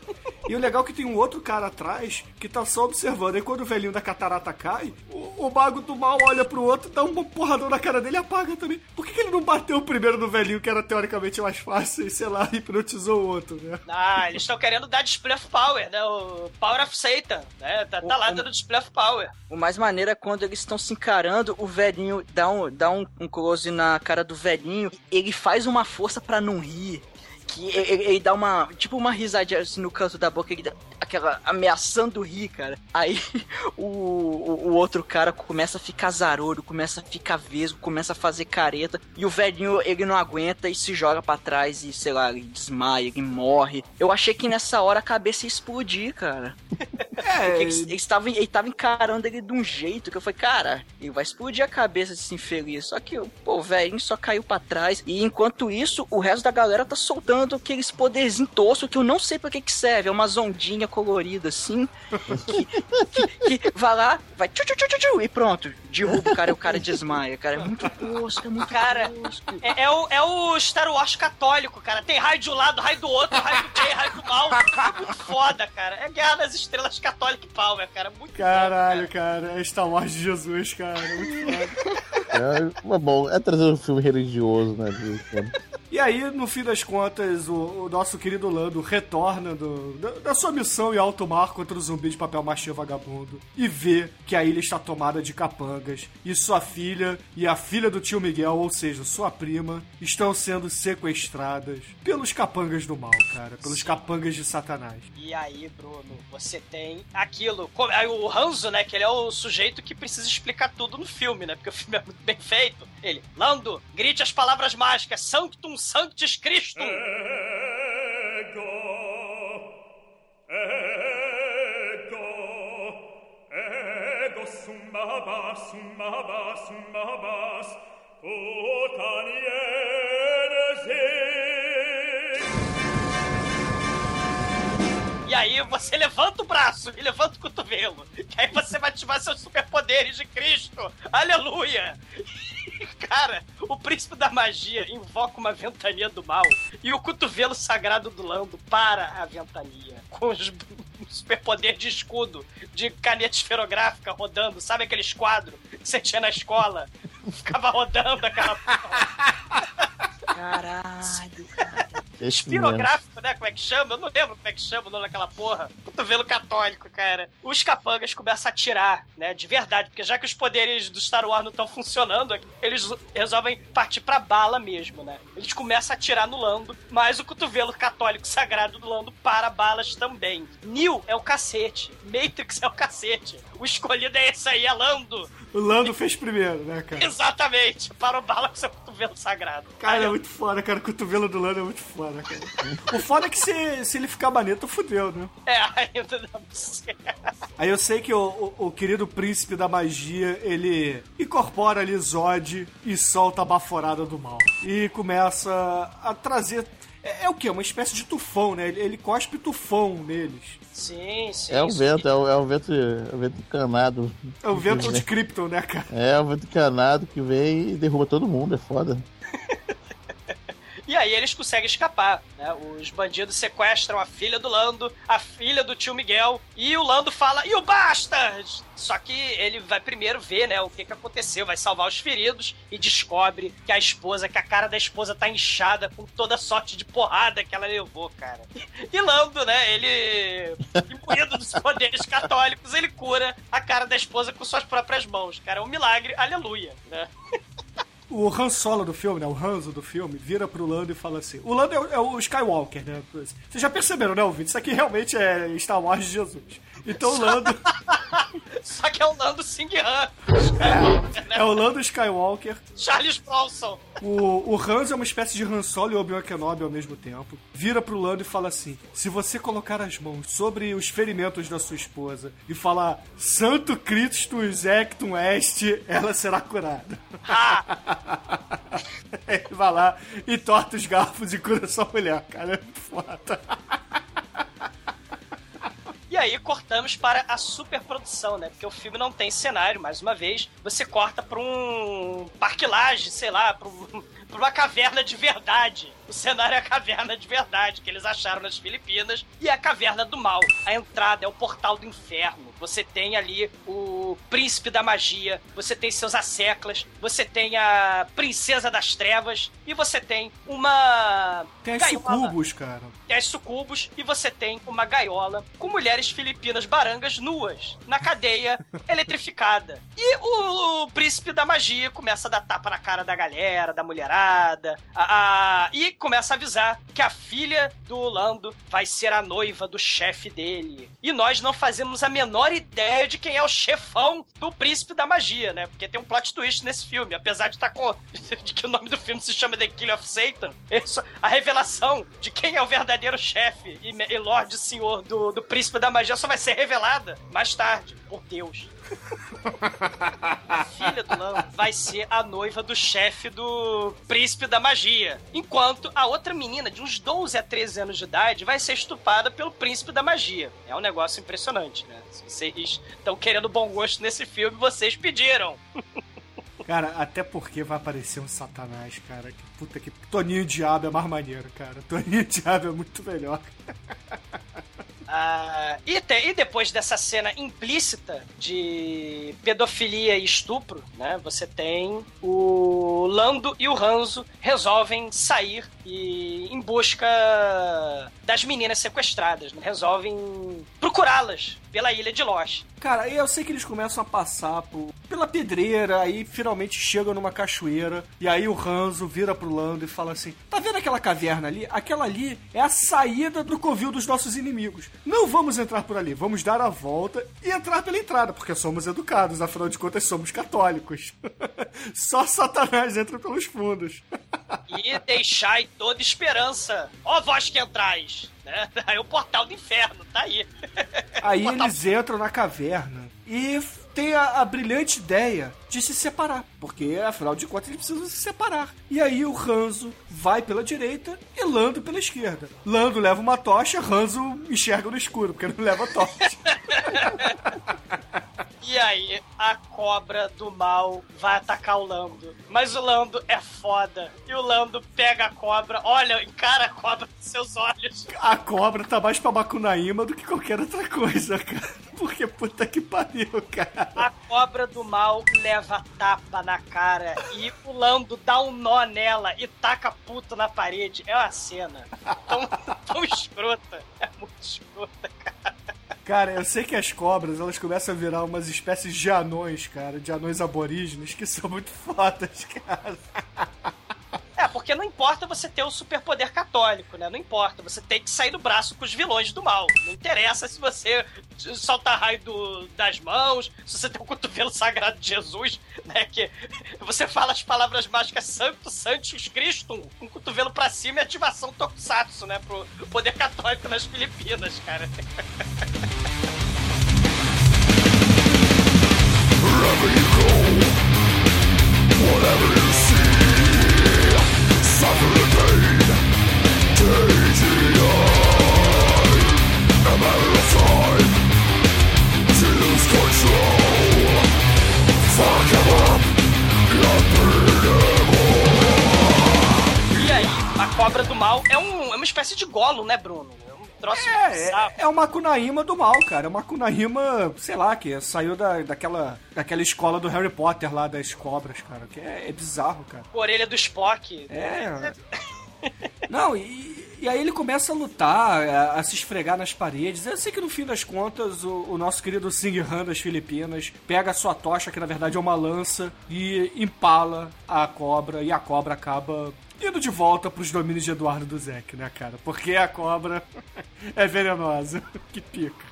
E o legal é que tem um outro cara atrás que tá só observando. E quando o velhinho da catarata cai, o, o mago do mal olha pro outro, dá uma porradão na cara dele e apaga também. Por que, que ele não bateu primeiro no velhinho, que era teoricamente mais fácil, e sei lá, hipnotizou o outro, né? Ah, eles estão querendo dar display of power, né? O Power of Satan, né? Tá, tá lá O- dando display of power. O mais maneiro é quando eles estão se encarando, o velhinho dá um, dá um, um close na cara do velhinho, ele faz uma força pra não rir. Que ele, ele dá uma. Tipo uma risadinha assim no canto da boca, ele dá aquela ameaçando rir, cara. Aí o, o, o outro cara começa a ficar zarolho, começa a ficar vesgo, começa a fazer careta. E o velhinho, ele não aguenta e se joga pra trás e, sei lá, ele desmaia, ele morre. Eu achei que nessa hora a cabeça ia explodir, cara. É, Ele, ele, estava, ele tava encarando ele de um jeito que eu falei, cara, ele vai explodir a cabeça desse infeliz. Só que, pô, o velhinho só caiu pra trás. E enquanto isso, o resto da galera tá soltando aqueles poderzinhos toscos que eu não sei pra que que serve. É umas ondinha colorida assim. Que, que, que vai lá, vai tchu, tchu, tchu, tchu, tchu, e pronto. Derruba o cara e o cara desmaia. Cara, é muito tosco, é muito Cara, tosco. É, é o, é o Star Wars católico, cara. Tem raio de um lado, raio do outro, raio do bem, raio do mal. É muito foda, cara. É Guerra das Estrelas Católica e Power, cara. Muito Caralho, foda, cara. cara. É Star Wars de Jesus, cara. Muito foda. É, mas bom, é trazer um filme religioso, né? E aí, no fim das contas, o, o nosso querido Lando retorna do, da, da, sua missão em alto mar contra o zumbi de papel machê vagabundo e vê que a ilha está tomada de capangas e sua filha e a filha do tio Miguel, ou seja, sua prima, estão sendo sequestradas pelos capangas do mal, cara, pelos capangas de Satanás. E aí, Bruno, você tem aquilo, o Hanzo, né, que ele é o sujeito que precisa explicar tudo no filme, né, porque o filme é muito bem feito. Ele, Lando, grite as palavras mágicas, Sanctum Sanctis Christum. Ego, ego, ego, sumbaba, sumbaba, sumbabas, E aí você levanta o braço e levanta o cotovelo. Que aí você vai ativar seus superpoderes de Cristo. Aleluia! Cara, o príncipe da magia invoca uma ventania do mal e o cotovelo sagrado do Lando para a ventania. Com os superpoder de escudo, de caneta esferográfica rodando, sabe aqueles quadros que você tinha na escola? Ficava rodando aquela. Caralho, cara. Espirográfico, né? Como é que chama? Eu não lembro como é que chama o nome daquela porra. Cotovelo católico, cara. Os capangas começam a atirar, né? De verdade. Porque já que os poderes do Star Wars não estão funcionando, eles resolvem partir pra bala mesmo, né? Eles começam a atirar no Lando, mas o cotovelo católico sagrado do Lando para balas também. Neo é o cacete. Matrix é o cacete. O escolhido é esse aí, é Lando. O Lando fez primeiro, né, cara? Exatamente. Parou bala com seu cotovelo sagrado. Cara, é muito foda, cara. O cotovelo do Lando é muito foda, cara. o foda é que se, se ele ficar maneto, fudeu, né? É, ainda não Aí eu sei que o, o, o, querido príncipe da magia, ele incorpora ali Zod e solta a baforada do mal. E começa a trazer é, é, o que? Uma espécie de tufão, né? Ele, ele cospe tufão neles. Sim, sim. É o vento, é o, é o vento, é o vento encanado. É o vento de Krypton, né, cara? É, o vento encanado que vem e derruba todo mundo, é foda. E aí eles conseguem escapar, né? Os bandidos sequestram a filha do Lando, a filha do tio Miguel, e o Lando fala, e o Bastard? Só que ele vai primeiro ver, né, o que que aconteceu, vai salvar os feridos e descobre que a esposa, que a cara da esposa tá inchada com toda sorte de porrada que ela levou, cara. E Lando, né, ele, imbuído dos poderes católicos, ele cura a cara da esposa com suas próprias mãos, cara. É um milagre, aleluia, né? o Han Solo do filme, né? O Hanzo do filme, vira pro Lando e fala assim: O Lando é o, é o Skywalker, né? Vocês já perceberam, né, ouvinte? Isso aqui realmente é Star Wars de Jesus. Então o Lando. Só que é o Lando Singh Han. É, o Lando Skywalker. Charles Bronson. O, o Hans é uma espécie de Han Solo e Obi-Wan Kenobi ao mesmo tempo. Vira pro Lando e fala assim: se você colocar as mãos sobre os ferimentos da sua esposa e falar Santo Christus Ectum Est, ela será curada. Ele vai lá e torta os garfos e cura sua mulher, cara. É foda. Aí cortamos para a superprodução, né? Porque o filme não tem cenário, mais uma vez. Você corta para um parquilagem, sei lá, para um uma caverna de verdade. O cenário é a caverna de verdade que eles acharam nas Filipinas e é a caverna do mal. A entrada é o portal do inferno. Você tem ali o príncipe da magia, você tem seus asseclas, você tem a princesa das trevas e você tem uma tem as gaiola. sucubos, cara. Tem as sucubos e você tem uma gaiola com mulheres filipinas barangas nuas na cadeia eletrificada. E o, o príncipe da magia começa a dar tapa na cara da galera, da mulherada. A, a, e começa a avisar que a filha do Lando vai ser a noiva do chefe dele. E nós não fazemos a menor ideia de quem é o chefão do príncipe da magia, né? Porque tem um plot twist nesse filme. Apesar de estar tá com. de que o nome do filme se chama The Killer of Satan, isso, a revelação de quem é o verdadeiro chefe e, e Lorde Senhor do, do príncipe da magia só vai ser revelada mais tarde, por Deus. Filha do Lando vai ser a noiva do chefe do príncipe da magia. Enquanto a outra menina, de uns 12 a 13 anos de idade, vai ser estupada pelo príncipe da magia. É um negócio impressionante, né? Se vocês estão querendo bom gosto nesse filme, vocês pediram. Cara, até porque vai aparecer um satanás, cara. Que puta que. Toninho Diabo é mais maneiro, cara. Toninho Diabo é muito melhor. Ah, e, te- e depois dessa cena implícita de pedofilia e estupro, né? Você tem o Lando e o Hanzo resolvem sair e em busca das meninas sequestradas, né? resolvem procurá-las pela ilha de Lost. Cara, eu sei que eles começam a passar por, pela pedreira, aí finalmente chegam numa cachoeira, e aí o Ranzo vira pro Lando e fala assim: Tá vendo aquela caverna ali? Aquela ali é a saída do covil dos nossos inimigos. Não vamos entrar por ali, vamos dar a volta e entrar pela entrada, porque somos educados, afinal de contas somos católicos. Só Satanás entra pelos fundos. E deixai toda esperança. Ó vós que entrais. Né? Aí o portal do inferno, tá aí. Aí Portal- eles entram na caverna e tem a, a brilhante ideia de se separar, porque afinal de contas eles precisam se separar. E aí o Ranzo vai pela direita e Lando pela esquerda. Lando leva uma tocha, Ranzo enxerga no escuro, porque não leva tocha. E aí, a cobra do mal vai atacar o Lando. Mas o Lando é foda. E o Lando pega a cobra, olha, encara a cobra com seus olhos. A cobra tá mais pra Macunaíma do que qualquer outra coisa, cara. Porque puta que pariu, cara. A cobra do mal leva tapa na cara e o Lando dá um nó nela e taca puto na parede. É uma cena tão, tão escrota. É muito escrota, cara. Cara, eu sei que as cobras, elas começam a virar umas espécies de anões, cara, de anões aborígenes, que são muito fodas, cara. É, porque não importa você ter o superpoder católico, né? Não importa. Você tem que sair do braço com os vilões do mal. Não interessa se você solta raio do- das mãos, se você tem o cotovelo sagrado de Jesus, né? Que você fala as palavras mágicas Santo, Santos, Cristo, um cotovelo pra cima e ativação Tokusatsu, né? Pro poder católico nas Filipinas, cara. E aí, a cobra do mal é, um, é uma espécie de golo, né, Bruno? Troço É, é, é uma Kunaíma do mal, cara. É uma Kunaíma, sei lá, que saiu da, daquela, daquela escola do Harry Potter lá das cobras, cara. Que é, é bizarro, cara. Orelha do Spock. É. Não, e, e aí ele começa a lutar, a, a se esfregar nas paredes. Eu sei que no fim das contas o, o nosso querido Sing Han das Filipinas pega a sua tocha, que na verdade é uma lança, e empala a cobra, e a cobra acaba indo de volta pros domínios de Eduardo Duzek, né, cara? Porque a cobra é venenosa. que pica.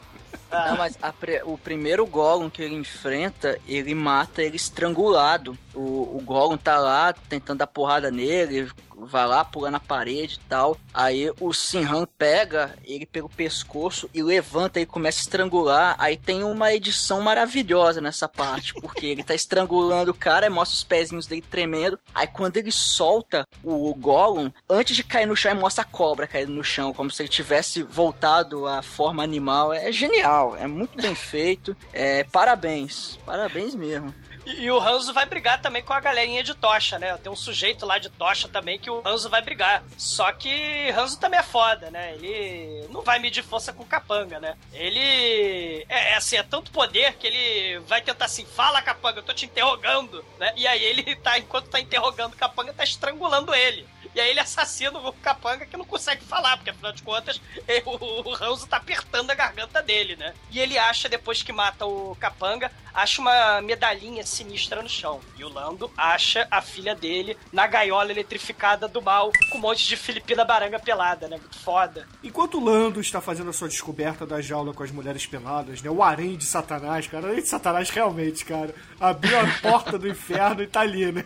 Não, mas o primeiro Gollum que ele enfrenta, ele mata ele estrangulado. O, o Gollum tá lá tentando dar porrada nele, vai lá, pula na parede e tal. Aí o Sinhan pega ele pelo pescoço e levanta e começa a estrangular. Aí tem uma edição maravilhosa nessa parte, porque ele tá estrangulando o cara mostra os pezinhos dele tremendo. Aí quando ele solta o Gollum, antes de cair no chão, mostra a cobra caindo no chão, como se ele tivesse voltado à forma animal. É genial, é muito bem feito. É, parabéns, parabéns mesmo. E, o Hanzo vai brigar também com a galerinha de tocha, né? Tem um sujeito lá de tocha também que o Hanzo vai brigar. Só que Hanzo também é foda, né? Ele não vai medir força com o capanga, né? Ele. É, é assim, é tanto poder que ele vai tentar assim: fala, capanga, eu tô te interrogando, né? E aí ele tá, enquanto tá interrogando o capanga, tá estrangulando ele. E aí ele assassina o capanga que não consegue falar, porque afinal de contas o, o Hanzo tá apertando a garganta dele, né? E ele acha, depois que mata o capanga, acha uma medalhinha sinistra no chão. E o Lando acha a filha dele na gaiola eletrificada do mal, com um monte de Filipina baranga pelada, né? Muito foda. Enquanto o Lando está fazendo a sua descoberta da jaula com as mulheres peladas, né? O harém de Satanás, cara. O harém de Satanás realmente, cara. Abriu a porta do inferno e tá ali, né?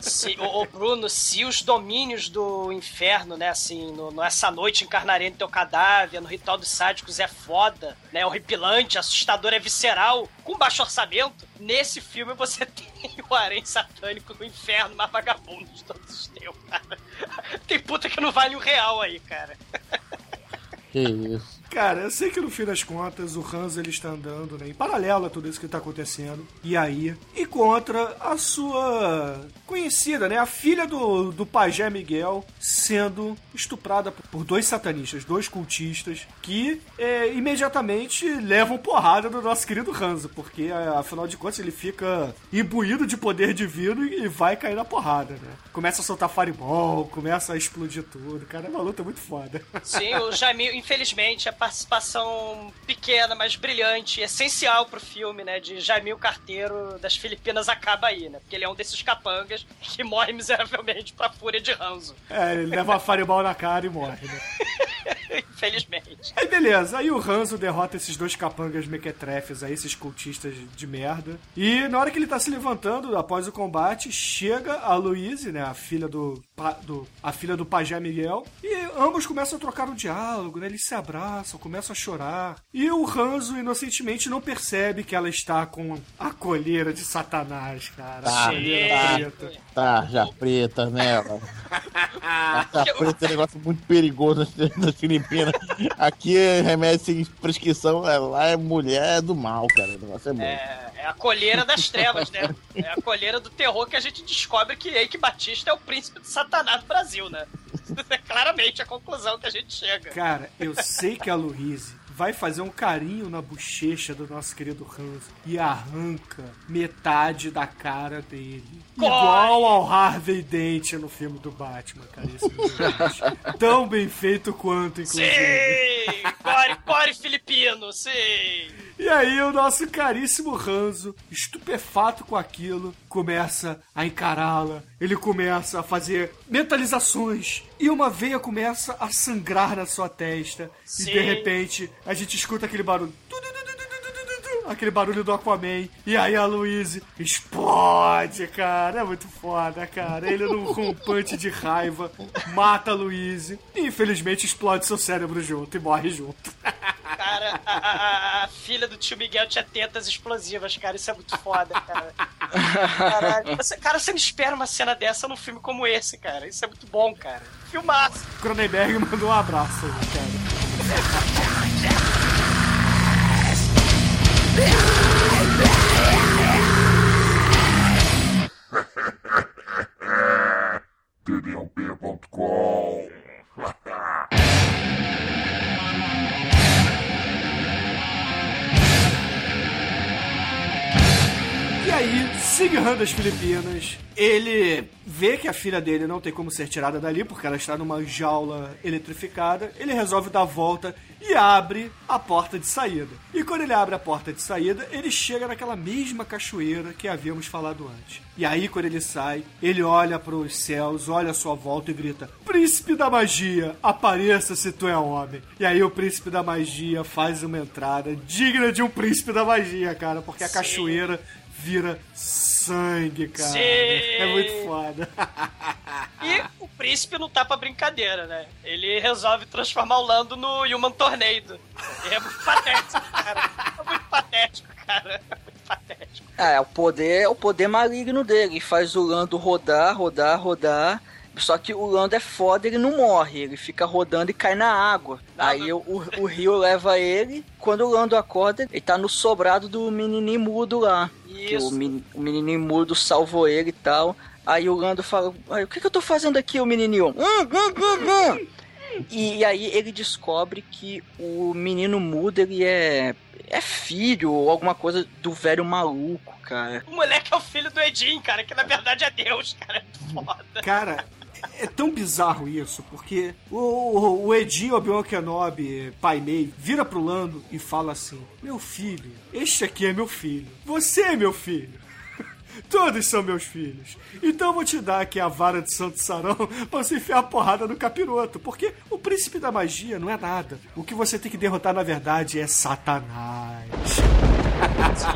Se, ô, ô, Bruno, se os domínios do inferno, né, assim, no, no Essa Noite encarnarei no teu cadáver, no Ritual dos Sádicos é foda, né, horripilante, assustador, é visceral, com baixo orçamento, nesse filme você tem o harém satânico do inferno mais vagabundo de todos os tempos, cara. Tem puta que não vale um real aí, cara. Que isso. Cara, eu sei que no fim das contas o Hans ele está andando, né, em paralelo a tudo isso que está acontecendo. E aí encontra a sua conhecida, né, a filha do, do pajé Miguel sendo estuprada por dois satanistas, dois cultistas que é, imediatamente levam porrada do nosso querido Hans, porque afinal de contas ele fica imbuído de poder divino e vai cair na porrada, né? Começa a soltar fireball, começa a explodir tudo. Cara, é uma luta muito foda. Sim, o Jamil, infelizmente, a participação pequena, mas brilhante, essencial pro filme, né? De Jamil Carteiro das Filipinas acaba aí, né? Porque ele é um desses capangas que morre miseravelmente pra fúria de Ranzo. É, ele leva a fireball na cara e morre, né? Infelizmente. Aí beleza, aí o Ranzo derrota esses dois capangas mequetrefes aí, esses cultistas de merda. E na hora que ele tá se levantando, após o combate, chega a Louise, né, a filha do, do a filha do pajé Miguel, e ambos começam a trocar um diálogo, né, eles se abraçam, começam a chorar. E o Ranzo, inocentemente, não percebe que ela está com a colheira de Satanás, cara. Tá, a tá. preta. Tá, já preta nela. Já preta é um negócio muito perigoso nas- nas Filipinas. Aqui é remédio sem prescrição, é, lá é mulher do mal, cara. O negócio é bom. É, é a colheira das trevas, né? É a colheira do terror que a gente descobre que Eike Batista é o príncipe de Satanás do Brasil, né? É claramente a conclusão que a gente chega. Cara, eu sei que a Louise vai fazer um carinho na bochecha do nosso querido Hanzo e arranca metade da cara dele. Corre! Igual ao Harvey Dent no filme do Batman, cara. É Tão bem feito quanto, inclusive. Sim! Core, core filipino, sim! E aí o nosso caríssimo Ranzo, estupefato com aquilo, começa a encará-la. Ele começa a fazer mentalizações. E uma veia começa a sangrar na sua testa. E Sim. de repente a gente escuta aquele barulho. Aquele barulho do Aquaman. E aí a Louise explode, cara. É muito foda, cara. Ele num rompante de raiva mata a Louise. E infelizmente explode seu cérebro junto e morre junto. Cara, a, a- a filha do tio Miguel tinha tetas explosivas, cara. Isso é muito foda, cara. Caralho. Você, cara, você não espera uma cena dessa num filme como esse, cara. Isso é muito bom, cara. Filmaço. Cronenberg mandou um abraço aí, cara. Yeah! Das Filipinas, ele vê que a filha dele não tem como ser tirada dali porque ela está numa jaula eletrificada. Ele resolve dar a volta e abre a porta de saída. E quando ele abre a porta de saída, ele chega naquela mesma cachoeira que havíamos falado antes. E aí, quando ele sai, ele olha para os céus, olha à sua volta e grita: Príncipe da magia, apareça se tu é homem. E aí, o príncipe da magia faz uma entrada digna de um príncipe da magia, cara, porque a Sim. cachoeira vira sangue, cara. Sim. É muito foda. E o príncipe não tá pra brincadeira, né? Ele resolve transformar o Lando no Human Tornado. É muito patético, cara. É muito patético, cara. É muito patético. É, o poder é o poder maligno dele. Faz o Lando rodar, rodar, rodar. Só que o Lando é foda, ele não morre. Ele fica rodando e cai na água. Não, Aí não. O, o rio leva ele. Quando o Lando acorda, ele tá no sobrado do menininho mudo lá. Que o, Isso. men- o menininho mudo salvou ele e tal. Aí o Lando fala: "Ai, O que, que eu tô fazendo aqui, o menininho? Hum, hum, hum, hum." E aí ele descobre que o menino mudo ele é é filho ou alguma coisa do velho maluco, cara. O moleque é o filho do Edinho, cara, que na verdade é Deus, cara. É foda. Cara, é tão bizarro isso, porque o, o, o Obi-Wan Kenobi, pai Mei, vira pro Lando e fala assim: Meu filho, este aqui é meu filho. Você é meu filho. Todos são meus filhos. Então eu vou te dar aqui a vara de Santo Sarão pra você enfiar a porrada no capiroto. Porque o príncipe da magia não é nada. O que você tem que derrotar, na verdade, é Satanás.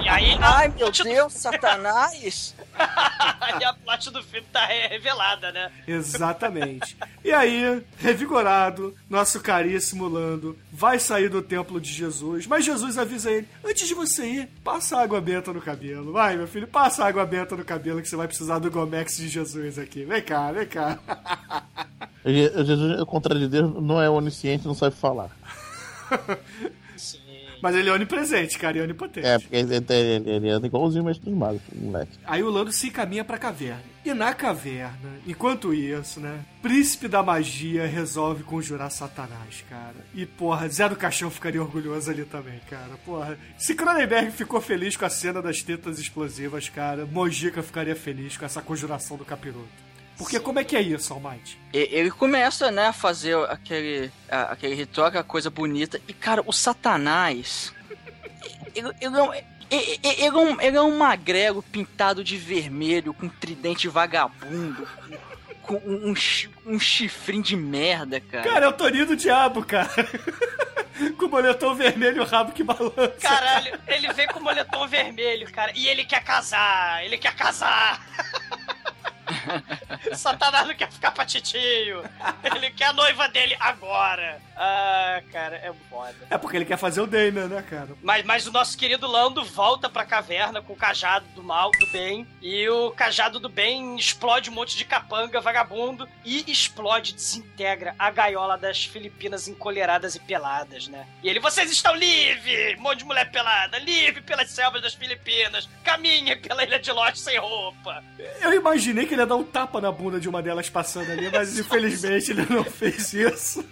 E aí, Ai meu Deus, Satanás! aí a plot do filme tá re- revelada, né? Exatamente. E aí, revigorado, nosso caríssimo Lando vai sair do templo de Jesus, mas Jesus avisa ele: antes de você ir, passa água benta no cabelo. Vai, meu filho, passa água benta no cabelo que você vai precisar do Gomex de Jesus aqui. Vem cá, vem cá. Je- Jesus, ao contrário de Deus, não é onisciente, não sabe falar. Mas ele é onipresente, cara, e onipotente. É, porque ele, ele, ele anda igualzinho o mestre dos magos, moleque. Aí o Lando se encaminha pra caverna. E na caverna, enquanto isso, né? Príncipe da magia resolve conjurar Satanás, cara. E, porra, Zé do Caixão ficaria orgulhoso ali também, cara. Porra, se Cronenberg ficou feliz com a cena das tetas explosivas, cara, Mojica ficaria feliz com essa conjuração do capiroto. Porque como é que é isso, Almighty? Ele começa, né, a fazer aquele, a- aquele ritual, aquela coisa bonita. E, cara, o Satanás. Ele, ele é um- ele- ele é um, ele é um magrelo pintado de vermelho, com tridente vagabundo, com um, um um chifrinho de merda, cara. Cara, é o Toninho do Diabo, cara. com o moletom vermelho e o rabo que balança. Caralho, ele vem com o moletom vermelho, cara. E ele quer casar, ele quer casar. Satanás não quer ficar pra titio. Ele quer a noiva dele agora. Ah, cara, é foda. É porque ele quer fazer o Damien, né, cara? Mas, mas o nosso querido Lando volta pra caverna com o cajado do mal, do bem. E o cajado do bem explode um monte de capanga, vagabundo. E explode, desintegra a gaiola das Filipinas encolheradas e peladas, né? E ele, vocês estão livres! Um monte de mulher pelada, livre pelas selvas das Filipinas. Caminhem pela ilha de Lost sem roupa. Eu imaginei que ele ia dar um tapa na bunda de uma delas passando ali, mas infelizmente ele não fez isso.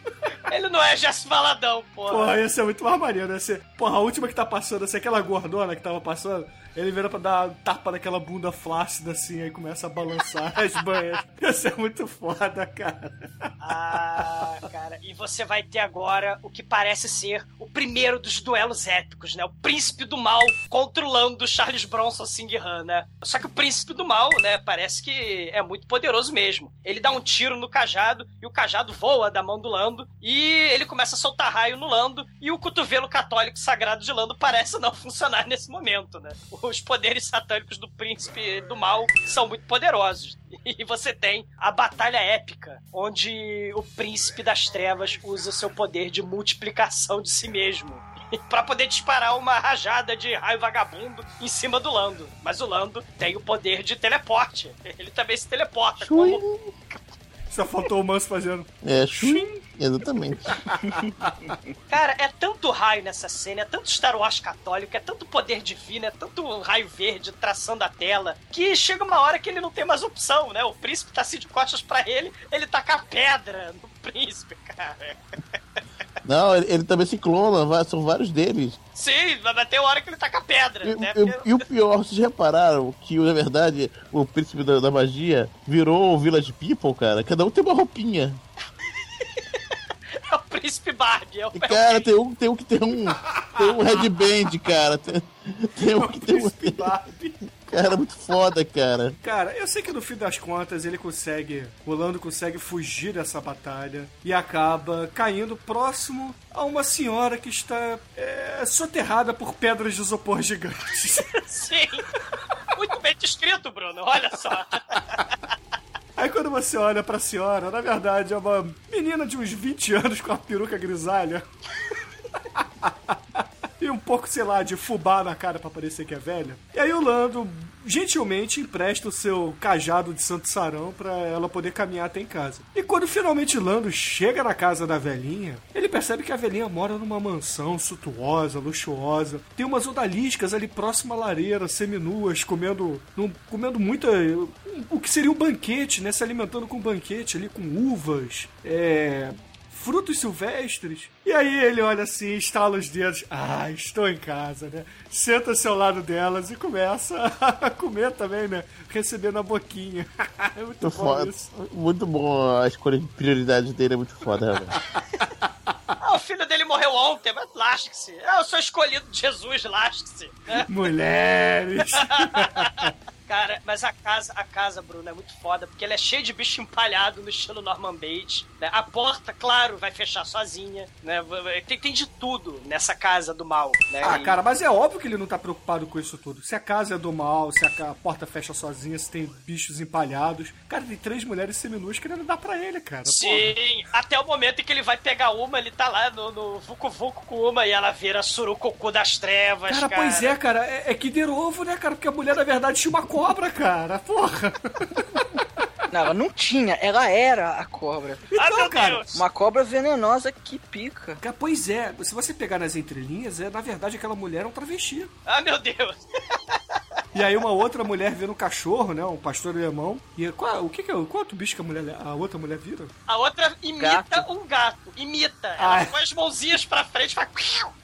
Ele não é Jess Valadão, porra. Porra, ia ser muito mais maneiro, né? Ser, porra, a última que tá passando, assim, aquela gordona que tava passando, ele vira pra dar tapa naquela bunda flácida, assim, aí começa a balançar as banhas. Ia ser muito foda, cara. Ah, cara, e você vai ter agora o que parece ser o primeiro dos duelos épicos, né? O príncipe do mal contra o Lando Charles Bronson Singh Han, né? Só que o príncipe do mal, né, parece que é muito poderoso mesmo. Ele dá um tiro no cajado e o cajado voa da mão do Lando e ele começa a soltar raio no Lando e o cotovelo católico sagrado de Lando parece não funcionar nesse momento, né? Os poderes satânicos do príncipe do mal são muito poderosos. E você tem a batalha épica, onde o príncipe das trevas usa seu poder de multiplicação de si mesmo. Pra poder disparar uma rajada de raio vagabundo em cima do Lando. Mas o Lando tem o poder de teleporte. Ele também se teleporta. Como... Só faltou o Manso fazendo. É, chuim. Exatamente. Cara, é tanto raio nessa cena, é tanto Star Wars católico, é tanto poder divino, é tanto raio verde traçando a tela, que chega uma hora que ele não tem mais opção, né? O príncipe tá assim de costas pra ele, ele taca a pedra no príncipe, cara. Não, ele, ele também se clona, vai- são vários deles. Sim, vai ter hora que ele taca a pedra, E, né? e- Porque e o pior, vocês repararam que, na verdade, o príncipe da, da magia virou o Village People, cara? Cada um tem uma roupinha. é o príncipe Barbie. É o, E, cara, tem um, tem um que tem um. Tem um headband, cara. Tem, tem um que tem um. Príncipe Barbie. Cara, muito foda, cara. Cara, eu sei que no fim das contas ele consegue, o Lando consegue fugir dessa batalha e acaba caindo próximo a uma senhora que está é, soterrada por pedras de isopor gigantes. Sim. Muito bem descrito, Bruno. Olha só. Aí quando você olha pra senhora, na verdade é uma menina de uns 20 anos com a peruca grisalha. Um pouco, sei lá, de fubá na cara pra parecer que é velha. E aí o Lando gentilmente empresta o seu cajado de Santo Sarão pra ela poder caminhar até em casa. E quando finalmente Lando chega na casa da velhinha, ele percebe que a velhinha mora numa mansão suntuosa, luxuosa. Tem umas odaliscas ali próxima à lareira, seminuas, comendo, num- comendo muita. O que seria um banquete, né? Se alimentando com um banquete ali, com uvas, é, frutos silvestres. E aí ele olha assim, estala os dedos. Ah, estou em casa, né? Senta-se ao lado delas e começa a comer também, né? Recebendo a boquinha. É muito Muito bom foda. isso. Muito bom. A escolha de prioridade dele é muito foda, realmente. Ah, o filho dele morreu ontem, mas lasque-se. Eu sou escolhido de Jesus, lasque-se. né? Mulheres. Cara, mas a casa, a casa, Bruno, é muito foda, porque ela é cheia de bicho empalhado no estilo Norman Bates. Né? A porta, claro, vai fechar sozinha. Né? Tem, tem de tudo nessa casa do mal. Né? Ah, E- cara, mas é óbvio que ele não tá preocupado com isso tudo. Se a casa é do mal, se a ca- porta fecha sozinha, se tem bichos empalhados. Cara, tem três mulheres seminuas querendo dar pra ele, cara. Porra. Sim, até o momento em que ele vai pegar uma, ele tá lá no, no Vucu Vucu com uma e ela vira surucucu das trevas, Cara, cara. pois é, cara, é, é que der ovo, né, cara? Porque a mulher, na verdade, tinha uma cobra, cara. Porra. Não, ela não tinha, ela era a cobra. ah, Então, meu cara, Deus! Uma cobra venenosa que pica. Cara, Pois é, se você pegar nas entrelinhas, é na verdade aquela mulher é um travesti. Ah, meu Deus! E aí uma outra mulher vira um cachorro, né? Um pastor alemão. E qual, o que que é? Qual outro bicho que a, mulher, a outra mulher vira? A outra imita Gato. um gato. Imita. Ela Ai. põe as mãozinhas pra frente e faz...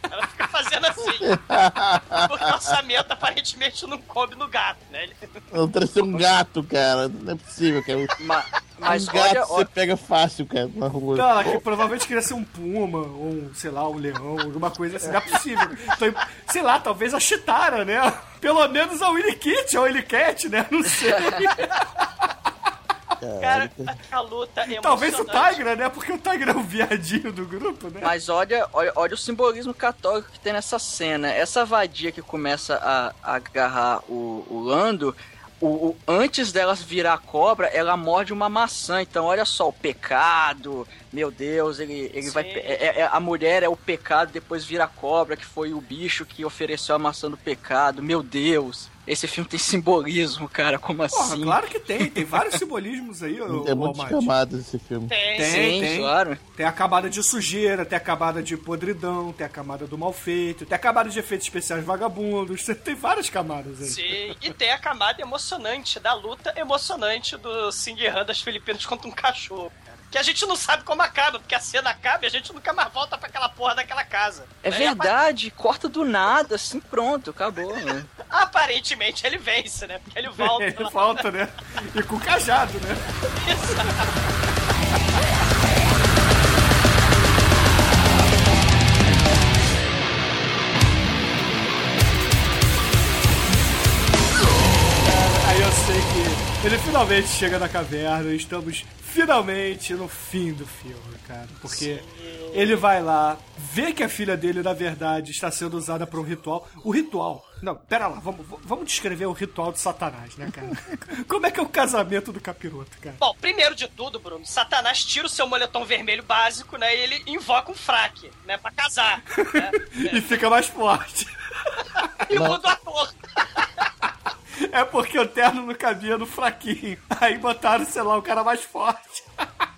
Ela fica fazendo assim. Porque o orçamento aparentemente não coube no gato, né? Ele- Não um gato, cara. Não é possível, cara. Ma- Mas um gato olha, você pega fácil, cara, na rua. Ela que provavelmente queria ser um puma, ou um, sei lá, um leão, alguma coisa assim. Não é possível. Então, sei lá, talvez a Chitara, né? Pelo menos a Willy Kitty, a Willy Cat, né? Não sei. Cara, a luta é Talvez o. Tiger, né? Porque o Tiger é o viadinho do grupo, né? mas olha, olha, olha o simbolismo católico que tem nessa cena. Essa vadia que começa a, a agarrar o, o Lando, o, o- antes delas virar cobra, ela morde uma maçã. Então, olha só, o pecado. Meu Deus, ele, ele vai. Sim. é- é- a mulher é o pecado, depois vira cobra, que foi o bicho que ofereceu a maçã do pecado. Meu Deus. Esse filme tem simbolismo, cara. Como Porra, assim? claro que tem. Tem vários simbolismos aí, ô, É muito Almighty. camado esse filme. Tem, Tem. sim. Sim, claro. Tem a camada de sujeira, tem a camada de podridão, tem a camada do mal feito, tem a camada de efeitos especiais vagabundos, tem várias camadas aí. Sim, e tem a camada emocionante da luta emocionante do Sing Han das Filipinas contra um cachorro. cara. Que a gente não sabe como acaba, porque a cena acaba e a gente nunca mais volta pra aquela porra daquela casa. É Né? verdade, corta do nada, assim, pronto, acabou, né? Aparentemente ele vence, né? Porque ele volta. Ele lá. falta, né? E com cajado, né? Aí eu sei que ele finalmente chega na caverna e estamos finalmente no fim do filme, cara. Porque ele vai lá, vê que a filha dele, na verdade, está sendo usada para um ritual. O ritual. Não, pera lá, vamos, vamos descrever o ritual de Satanás, né, cara? Como é que é o casamento do capiroto, cara? Bom, primeiro de tudo, Bruno, Satanás tira o seu moletom vermelho básico, né? E ele invoca um fraque, né? Pra casar. Né? E fica mais forte. E muda o ator. É porque o terno não cabia no fraquinho. Aí botaram, sei lá, o cara mais forte.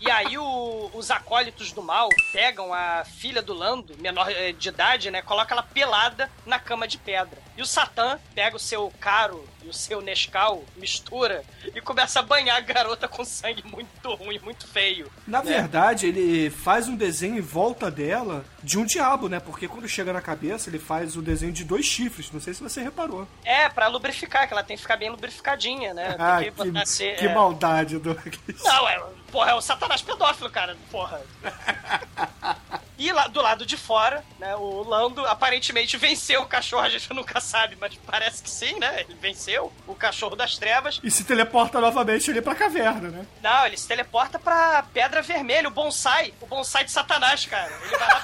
E aí o- os acólitos do mal pegam a filha do Lando, menor eh, de idade, né? Coloca ela pelada na cama de pedra. E o Satã pega o seu caro e o seu Nescau, mistura, e começa a banhar a garota com sangue muito ruim, muito feio. Na né? verdade, ele faz um desenho em volta dela de um diabo, né? Porque quando chega na cabeça, ele faz o desenho de dois chifres. Não sei se você reparou. É, pra lubrificar, que ela tem que ficar bem lubrificadinha, né? Ah, que que, ser- que é. maldade, Douglas. Não, é, porra, é o Satanás pedófilo, cara, porra. E lá do lado de fora, né, o Lando aparentemente venceu o cachorro, a gente nunca sabe, mas parece que sim, né? Ele venceu o cachorro das trevas. E se teleporta novamente ali pra caverna, né? Não, ele se teleporta pra Pedra Vermelha, o bonsai, o bonsai de Satanás, cara. Ele vai lá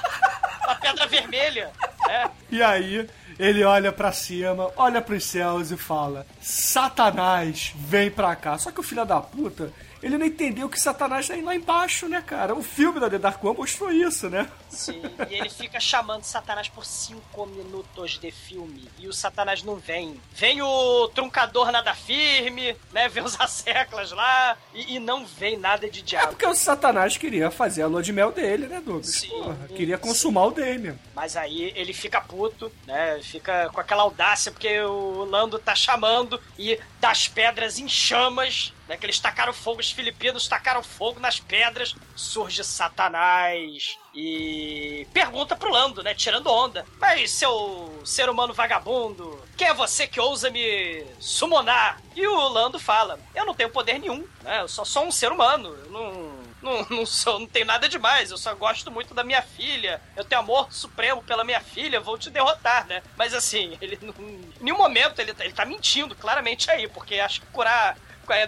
pra Pedra Vermelha, né? E aí, ele olha pra cima, olha pros céus e fala: Satanás, vem pra cá. Só que o filho da puta, ele não entendeu que Satanás tá lá embaixo, né, cara? O filme da The Dark One mostrou isso, né? Sim, e ele fica chamando Satanás por cinco minutos de filme. E o Satanás não vem. Vem o truncador nada firme, né? Vem os asseclas lá. E, e não vem nada de É diabo. porque o Satanás queria fazer a lua de mel dele, né, Douglas? Sim, Porra, sim. queria consumar o Damien. Mas aí ele fica puto, né? Fica com aquela audácia porque o Lando tá chamando e das pedras em chamas, né? Que eles tacaram fogo, os filipinos tacaram fogo nas pedras. Surge Satanás e pergunta pro Lando, né? Tirando onda. Mas seu ser humano vagabundo, quem é você que ousa me summonar? E o Lando fala: Eu não tenho poder nenhum, né? Eu só sou um ser humano. Eu não não, não sou, não tenho nada demais, eu só gosto muito da minha filha. Eu tenho amor supremo pela minha filha, vou te derrotar, né? Mas assim, ele não, em nenhum momento ele, tá- ele tá mentindo claramente aí, porque acho que curar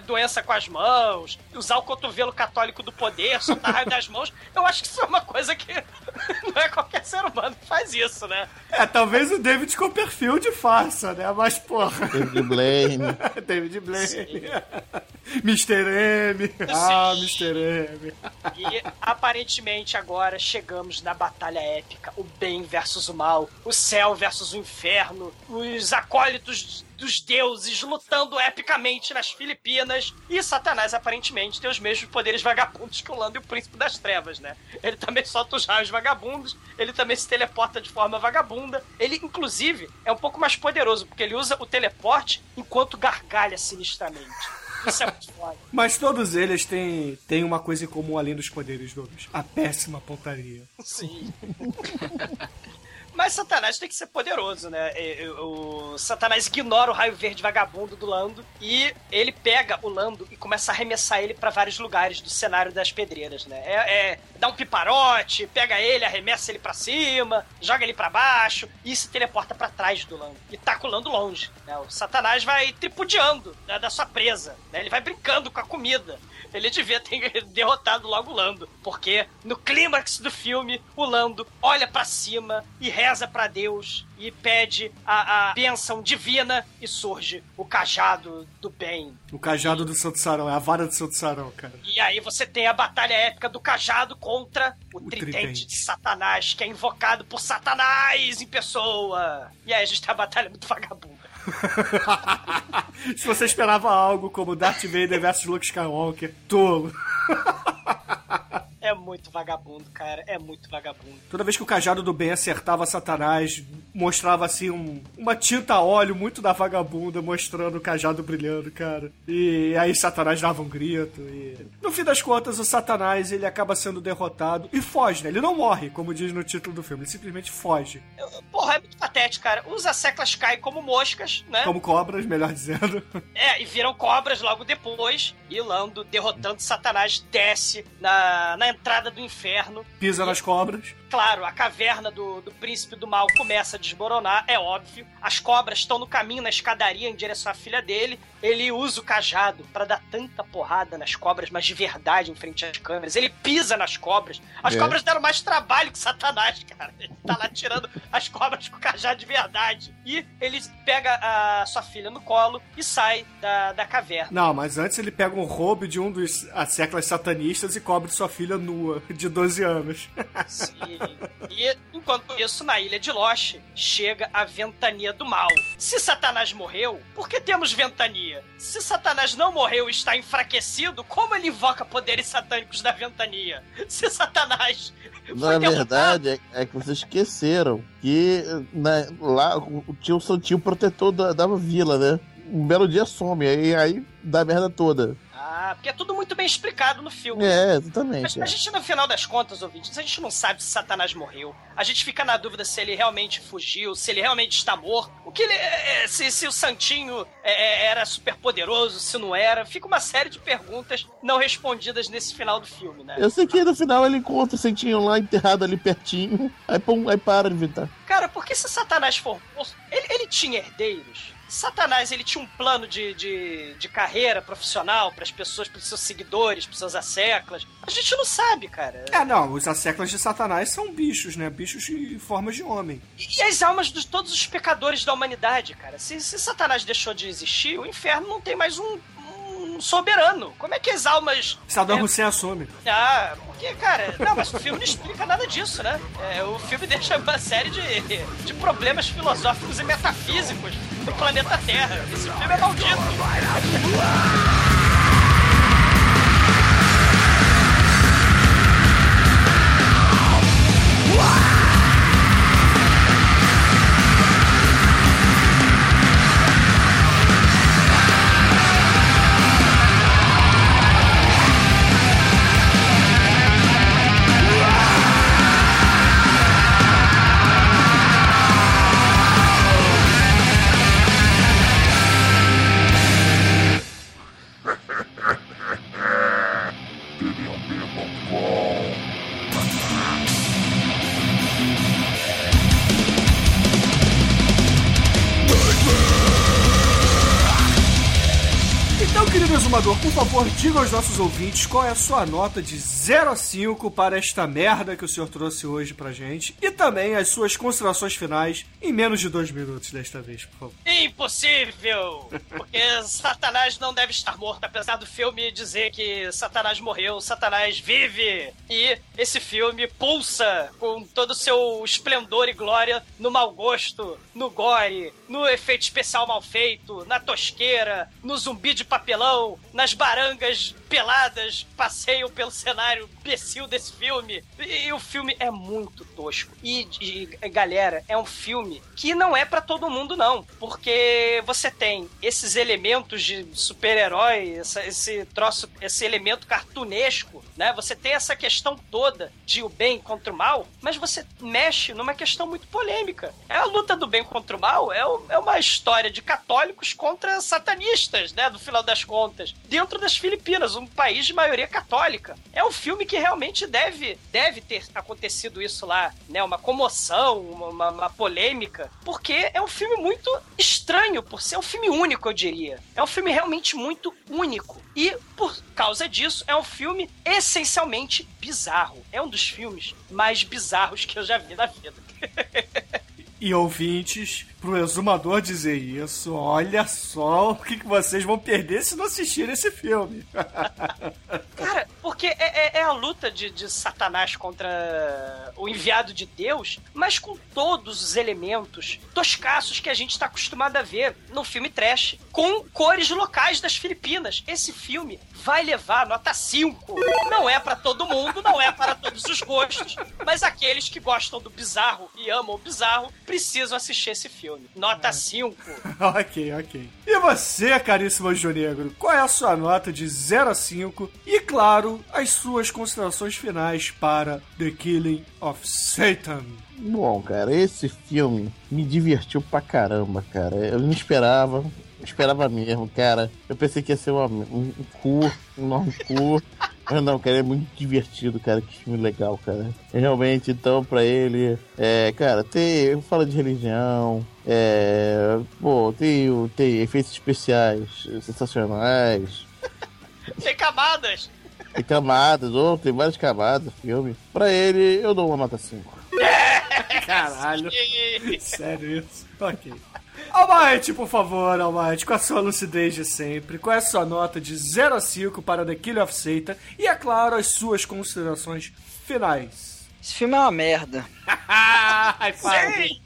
doença com as mãos, usar o cotovelo católico do poder, soltar raio das mãos, eu acho que isso é uma coisa que Não é qualquer ser humano que faz isso, né? É, talvez o David Copperfield faça, né? Mas, porra. David Blaine. David Blaine. Mr. M. Ah, Mr. M. E aparentemente agora chegamos na batalha épica: o bem versus o mal, o céu versus o inferno, os acólitos dos deuses lutando epicamente nas Filipinas. E Satanás aparentemente tem os mesmos poderes vagabundos que o Lando e o Príncipe das Trevas, né? Ele também solta os raios vagabundos, ele também se teleporta de forma vagabunda. Ele, inclusive, é um pouco mais poderoso, porque ele usa o teleporte enquanto gargalha sinistramente. Isso é muito foda. Mas todos eles têm, têm uma coisa em comum além dos poderes, Douglas. A péssima pontaria. Sim. Mas Satanás tem que ser poderoso, né? O Satanás ignora o raio verde vagabundo do Lando e ele pega o Lando e começa a arremessar ele pra vários lugares do cenário das pedreiras, né? É, é- dá um piparote, pega ele, arremessa ele pra cima, joga ele pra baixo e se teleporta pra trás do Lando e taca o Lando longe. Né? O Satanás vai tripudiando né, da sua presa, né? Ele vai brincando com a comida. Ele devia ter derrotado logo o Lando, porque no clímax do filme, o Lando olha pra cima e reza pra Deus e pede a, a bênção divina e surge o cajado do bem. O cajado do Santo Sarão, é a vara do Santo Sarão, cara. E aí você tem a batalha épica do cajado contra o, tridente, tridente. de Satanás, que é invocado por Satanás em pessoa. E aí a gente tem a batalha muito vagabunda. Se você esperava algo como Darth Vader versus Luke Skywalker, tolo. É muito vagabundo, cara. É muito vagabundo. Toda vez que o cajado do bem acertava Satanás, mostrava assim um- uma tinta a óleo muito da vagabunda, mostrando o cajado brilhando, cara. E aí Satanás dava um grito. E no fim das contas, o Satanás ele acaba sendo derrotado e foge, né? Ele não morre, como diz no título do filme, ele simplesmente foge. Porra, é muito patético, cara. Os asseclas caem como moscas, né? Como cobras, melhor dizendo. É, e viram cobras logo depois. E Lando, derrotando Satanás, desce na, na entrada do inferno. Pisa nas cobras. Claro, a caverna do, do príncipe do mal começa a desmoronar, é óbvio. As cobras estão no caminho na escadaria em direção à filha dele. Ele usa o cajado pra dar tanta porrada nas cobras, mas de verdade em frente às câmeras. Ele pisa nas cobras. As É. cobras deram mais trabalho que Satanás, cara. Ele tá lá tirando as cobras com o cajado de verdade. E ele pega a sua filha no colo e sai da, da caverna. Não, mas antes ele pega um roubo de um dos asseclas satanistas e cobre sua filha nua, de 12 anos. Sim. E enquanto isso, na ilha de Lost, chega a ventania do mal. Se Satanás morreu, por que temos ventania? Se Satanás não morreu e está enfraquecido, como ele invoca poderes satânicos da ventania? Se Satanás Na verdade, é, é que vocês esqueceram que né, lá o tio São Tio protetor da, da vila, né? Um belo dia some, aí, aí dá merda toda. Ah, porque é tudo muito bem explicado no filme. É, Mas exatamente. a é. gente, no final das contas, ouvintes, a gente não sabe se Satanás morreu. A gente fica na dúvida se ele realmente fugiu, se ele realmente está morto. O que ele. é, é, se, se o Santinho é, era super poderoso, se não era. Fica uma série de perguntas não respondidas nesse final do filme, né? Eu sei que no final ele encontra o Sentinho lá enterrado ali pertinho, aí, pum, aí para de inventar. Cara, porque se Satanás for morto, ele, ele tinha herdeiros. Satanás, ele tinha um plano de, de, de carreira profissional para as pessoas, para os seus seguidores, para seus asseclas. A gente não sabe, cara. É, não, os asseclas de Satanás são bichos, né? Bichos em formas de homem. E as almas de todos os pecadores da humanidade, cara. Se, se Satanás deixou de existir, o inferno não tem mais um, um soberano. Como é que as almas. Saddam É. Hussein assume. Ah, porque, cara. Não, mas o filme não explica nada disso, né? É, o filme deixa uma série de, de problemas filosóficos e metafísicos do planeta Terra. Esse filme é maldito. Diga aos nossos ouvintes qual é a sua nota de 0 a 5 para esta merda que o senhor trouxe hoje pra gente. E também as suas considerações finais em menos de dois minutos desta vez, por favor. Impossível! Porque Satanás não deve estar morto, apesar do filme dizer que Satanás morreu, Satanás vive! E esse filme pulsa com todo o seu esplendor e glória no mau gosto, no gore, no efeito especial mal feito, na tosqueira, no zumbi de papelão, nas barangas peladas, passeiam pelo cenário imbecil desse filme. E, e o filme é muito tosco. E, e, galera, é um filme que não é para todo mundo, não. Porque você tem esses elementos de super-herói, esse troço, esse elemento cartunesco, né? Você tem essa questão toda de o bem contra o mal, mas você mexe numa questão muito polêmica. É a luta do bem contra o mal, é, o, é uma história de católicos contra satanistas, né? No final das contas. Dentro das Filipinas, um país de maioria católica. É um filme que realmente deve, deve ter acontecido isso lá, né? Uma comoção, uma, uma polêmica, porque é um filme muito estranho por ser um filme único, eu diria. É um filme realmente muito único. E por causa disso, é um filme essencialmente bizarro. É um dos filmes mais bizarros que eu já vi na vida. e ouvintes, pro exumador dizer isso, olha só o que, que vocês vão perder se não assistirem esse filme. Cara, porque é, é, é a luta de, de, Satanás contra o enviado de Deus, mas com todos os elementos toscaços que a gente está acostumado a ver no filme trash, com cores locais das Filipinas. Esse filme vai levar nota 5. Não é para todo mundo, não é para todos os gostos, mas aqueles que gostam do bizarro e amam o bizarro precisam assistir esse filme. Nota 5. ok, ok. E você, caríssimo Anjo Negro, qual é a sua nota de 0 a 5? E, claro, as suas considerações finais para The Killing of Satan. Bom, cara, esse filme me divertiu pra caramba, cara. Eu não esperava, esperava mesmo, cara. Eu pensei que ia ser uma, um, um cu, um enorme cu. Mas não, cara, é muito divertido, cara. Que filme legal, cara. Realmente, então, pra ele, é, cara, tem. Fala de religião, é. Pô, tem, tem efeitos especiais sensacionais. tem camadas! Tem camadas, ou oh, tem várias camadas filme. Pra ele, eu dou uma nota 5. Caralho. Sério isso? Ok. Almighty, por favor, Almighty, com a sua lucidez de sempre, qual é a sua nota de 0 a 5 para The Kill of Satan e, é claro, as suas considerações finais. Esse filme é uma merda. Sim!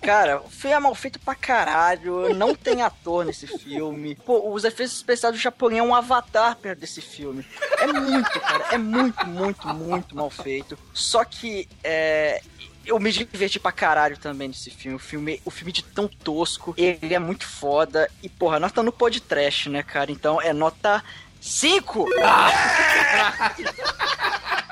Cara, o filme é mal feito pra caralho, não tem ator nesse filme. Pô, os efeitos especiais do japonês é um avatar perto desse filme. É muito, cara, é muito, muito, muito mal feito. Só que é, eu me diverti pra caralho também nesse filme. O filme, o filme de tão tosco, ele é muito foda. E, porra, nós estamos no podcast, né, cara? Então é nota 5! Ah!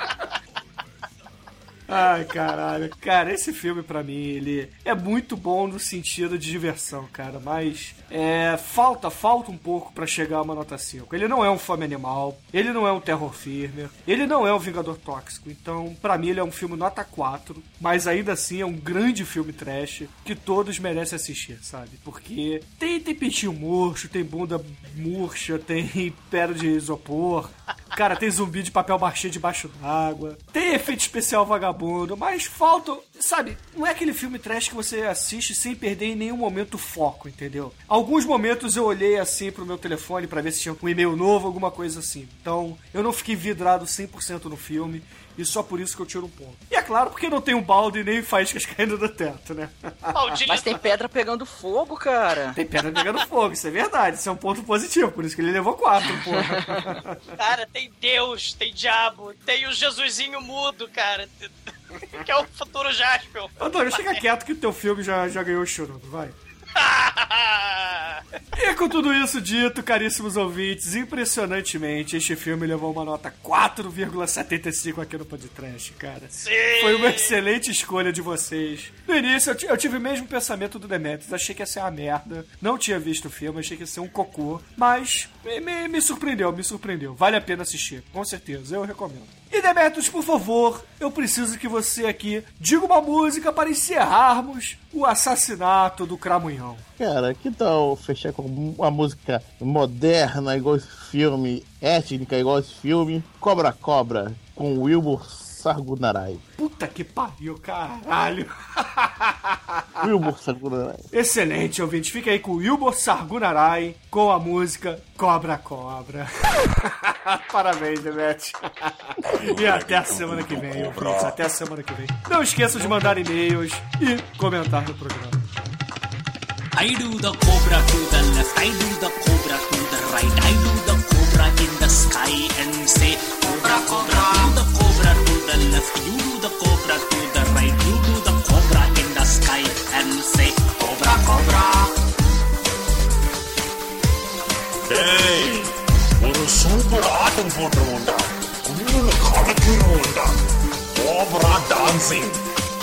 Ai, caralho. Cara, esse filme para mim, ele é muito bom no sentido de diversão, cara, mas é, falta, falta um pouco para chegar a uma nota 5. Ele não é um fome animal, ele não é um terror firme, ele não é um Vingador Tóxico, então para mim ele é um filme nota 4, mas ainda assim é um grande filme trash que todos merecem assistir, sabe? Porque tem, tem peitinho murcho, tem bunda murcha, tem pedra de isopor, cara, tem zumbi de papel machê debaixo d'água, tem efeito especial vagabundo mas falta, sabe, não é aquele filme trash que você assiste sem perder em nenhum momento o foco, entendeu? Alguns momentos eu olhei assim pro meu telefone para ver se tinha um e-mail novo, alguma coisa assim. Então, eu não fiquei vidrado 100% no filme e só por isso que eu tiro um ponto. E é claro, porque não tem um balde nem faíscas caindo do teto, né? Mas tem pedra pegando fogo, cara. Tem pedra pegando fogo, isso é verdade. Isso é um ponto positivo, por isso que ele levou quatro, porra. Cara, tem Deus, tem diabo, tem o Jesusinho mudo, cara. Que é o futuro Jasper. Antônio, chega quieto que o teu filme já, já ganhou o chorando, vai. e com tudo isso dito, caríssimos ouvintes, impressionantemente, este filme levou uma nota 4,75 aqui no podcast, cara. Sim. Foi uma excelente escolha de vocês. No início, eu, eu tive o mesmo pensamento do Demetrius, achei que ia ser uma merda, não tinha visto o filme, achei que ia ser um cocô, mas me, me, me surpreendeu, me surpreendeu. Vale a pena assistir, com certeza, eu recomendo. E Demetrius, por favor, eu preciso que você aqui diga uma música para encerrarmos o assassinato do Cramunhão. Cara, que tal fechar com uma música moderna, igual esse filme, étnica, igual esse filme? Cobra Cobra, com Wilbur Sargunarai. Puta que pariu, caralho. Wilbur Sargunarai. Excelente, ouvinte. Fica aí com o Wilbur Sargunarai com a música Cobra Cobra. Parabéns, Demet. e até a semana que vem, ouvintes. Até a semana que vem. Não esqueçam de mandar e-mails e comentar no programa. I do the cobra to the left, I do the cobra to the right, I do the cobra in the sky and say, Cobra, cobra, do the cobra to the left, you do the cobra to the right, you do the cobra in the sky and say, Cobra, cobra. டேய் ஒரு சூப்பர் ஆட்டம் போட்டுருவோம்டா குழுல கடக்கிடுவோம்டா cobra dancing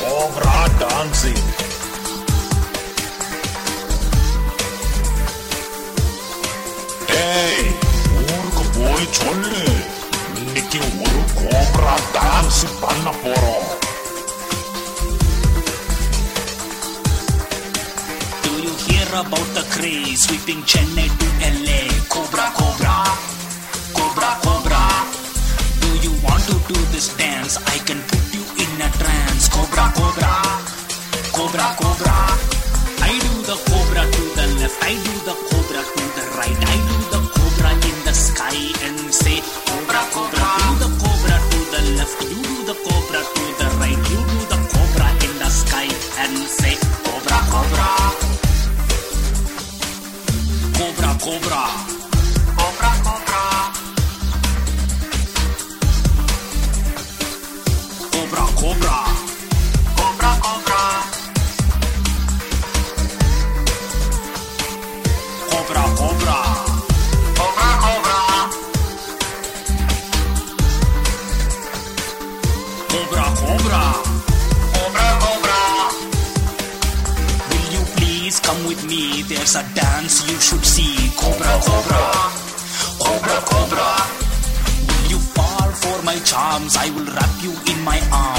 cobra dancing டேய் ஊருக்கு போய் சொல்லு கோப்ரா டான்ஸ் பண்ண போறோம் Do you hear about the craze sweeping Chennai to LA? Cobra, cobra, cobra, cobra. Do you want to do this dance? I can put you in a trance. Cobra, cobra, cobra, cobra. I do the cobra to the left, I do the cobra to the right, I do the cobra in the sky and say, Cobra, cobra. you do the cobra to the right, you do the cobra in the sky and say, cobra. Cobra, cobra. Cobra, dance you should see. Cobra, cobra. Cobra, cobra. Will you fall for my charms? I will wrap you in my arms.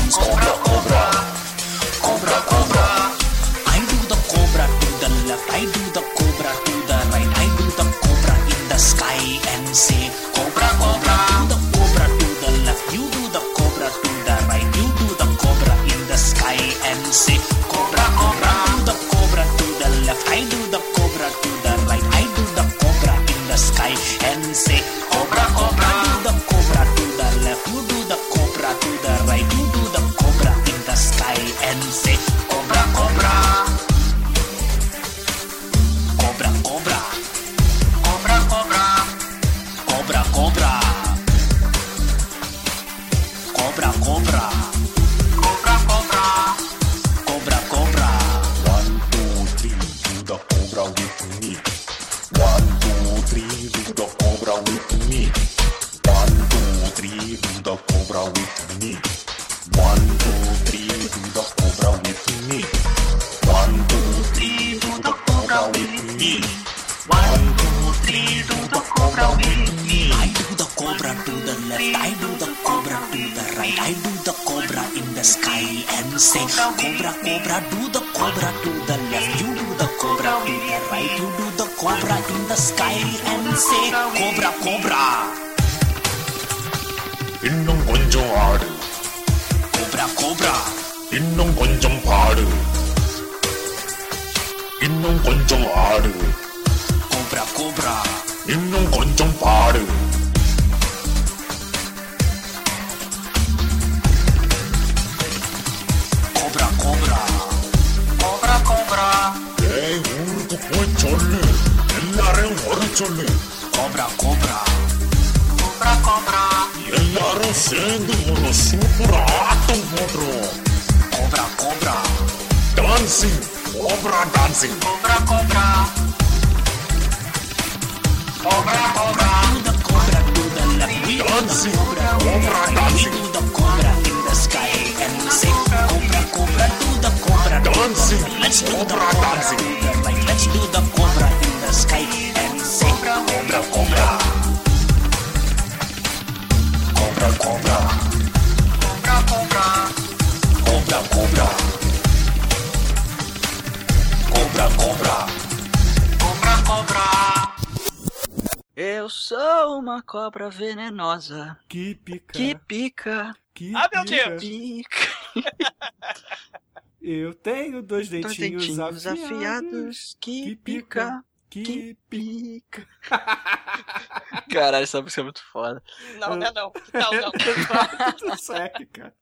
Cobra venenosa Que pica. que pica, que Ah, meu pica. Deus. pica. Eu tenho dois Dois dentinhos, dentinhos afiados. afiados que, que pica, Que que pica. pica. Caralho, essa música é muito foda. Não, não é não. Não, não. Tudo certo, cara.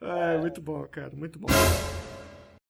É, muito bom, cara. Muito bom.